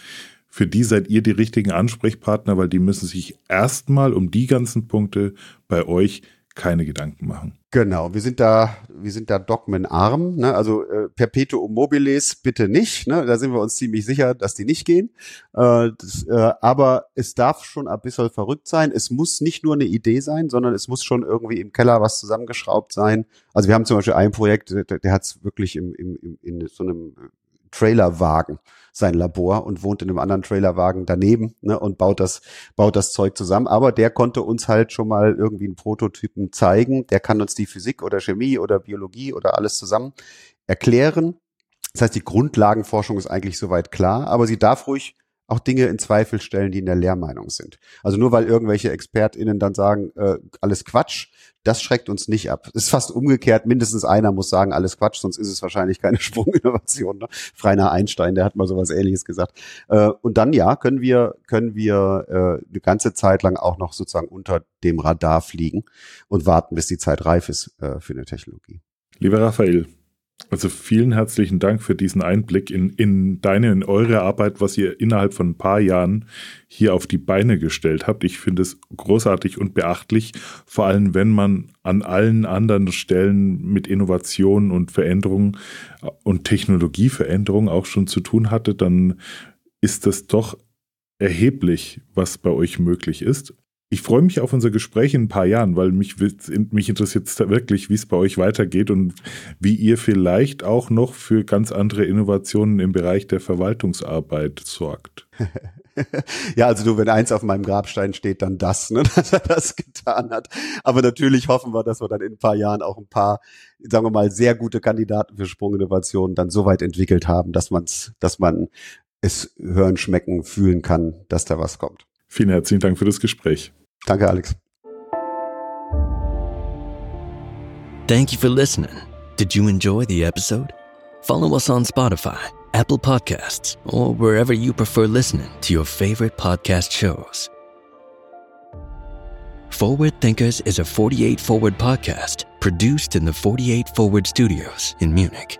für die seid ihr die richtigen Ansprechpartner, weil die müssen sich erstmal um die ganzen Punkte bei euch keine Gedanken machen. Genau, wir sind da, wir sind da dogmenarm, ne? also äh, Perpetuum mobiles bitte nicht, ne? da sind wir uns ziemlich sicher, dass die nicht gehen, äh, das, äh, aber es darf schon ein bisschen verrückt sein, es muss nicht nur eine Idee sein, sondern es muss schon irgendwie im Keller was zusammengeschraubt sein, also wir haben zum Beispiel ein Projekt, der, der hat es wirklich im, im, im, in so einem Trailerwagen sein Labor und wohnt in einem anderen Trailerwagen daneben ne, und baut das, baut das Zeug zusammen. Aber der konnte uns halt schon mal irgendwie einen Prototypen zeigen. Der kann uns die Physik oder Chemie oder Biologie oder alles zusammen erklären. Das heißt, die Grundlagenforschung ist eigentlich soweit klar, aber sie darf ruhig auch Dinge in Zweifel stellen, die in der Lehrmeinung sind. Also nur weil irgendwelche ExpertInnen dann sagen, äh, alles Quatsch, das schreckt uns nicht ab. Es ist fast umgekehrt, mindestens einer muss sagen, alles Quatsch, sonst ist es wahrscheinlich keine Sprunginnovation. Ne? Freiner Einstein, der hat mal sowas ähnliches gesagt. Äh, und dann ja, können wir, können wir äh, eine ganze Zeit lang auch noch sozusagen unter dem Radar fliegen und warten, bis die Zeit reif ist äh, für eine Technologie. Lieber Raphael, also vielen herzlichen Dank für diesen Einblick in, in deine, in eure Arbeit, was ihr innerhalb von ein paar Jahren hier auf die Beine gestellt habt. Ich finde es großartig und beachtlich, vor allem wenn man an allen anderen Stellen mit Innovation und Veränderungen und Technologieveränderungen auch schon zu tun hatte, dann ist das doch erheblich, was bei euch möglich ist ich freue mich auf unser Gespräch in ein paar Jahren, weil mich, mich interessiert wirklich, wie es bei euch weitergeht und wie ihr vielleicht auch noch für ganz andere Innovationen im Bereich der Verwaltungsarbeit sorgt. ja, also du, wenn eins auf meinem Grabstein steht, dann das, ne, dass er das getan hat. Aber natürlich hoffen wir, dass wir dann in ein paar Jahren auch ein paar, sagen wir mal, sehr gute Kandidaten für Sprunginnovationen dann so weit entwickelt haben, dass man's, dass man es hören, schmecken, fühlen kann, dass da was kommt. Vielen herzlichen Dank für das Gespräch. Danke, Alex. Thank you for listening. Did you enjoy the episode? Follow us on Spotify, Apple Podcasts, or wherever you prefer listening to your favorite podcast shows. Forward Thinkers is a 48 Forward podcast produced in the 48 Forward studios in Munich.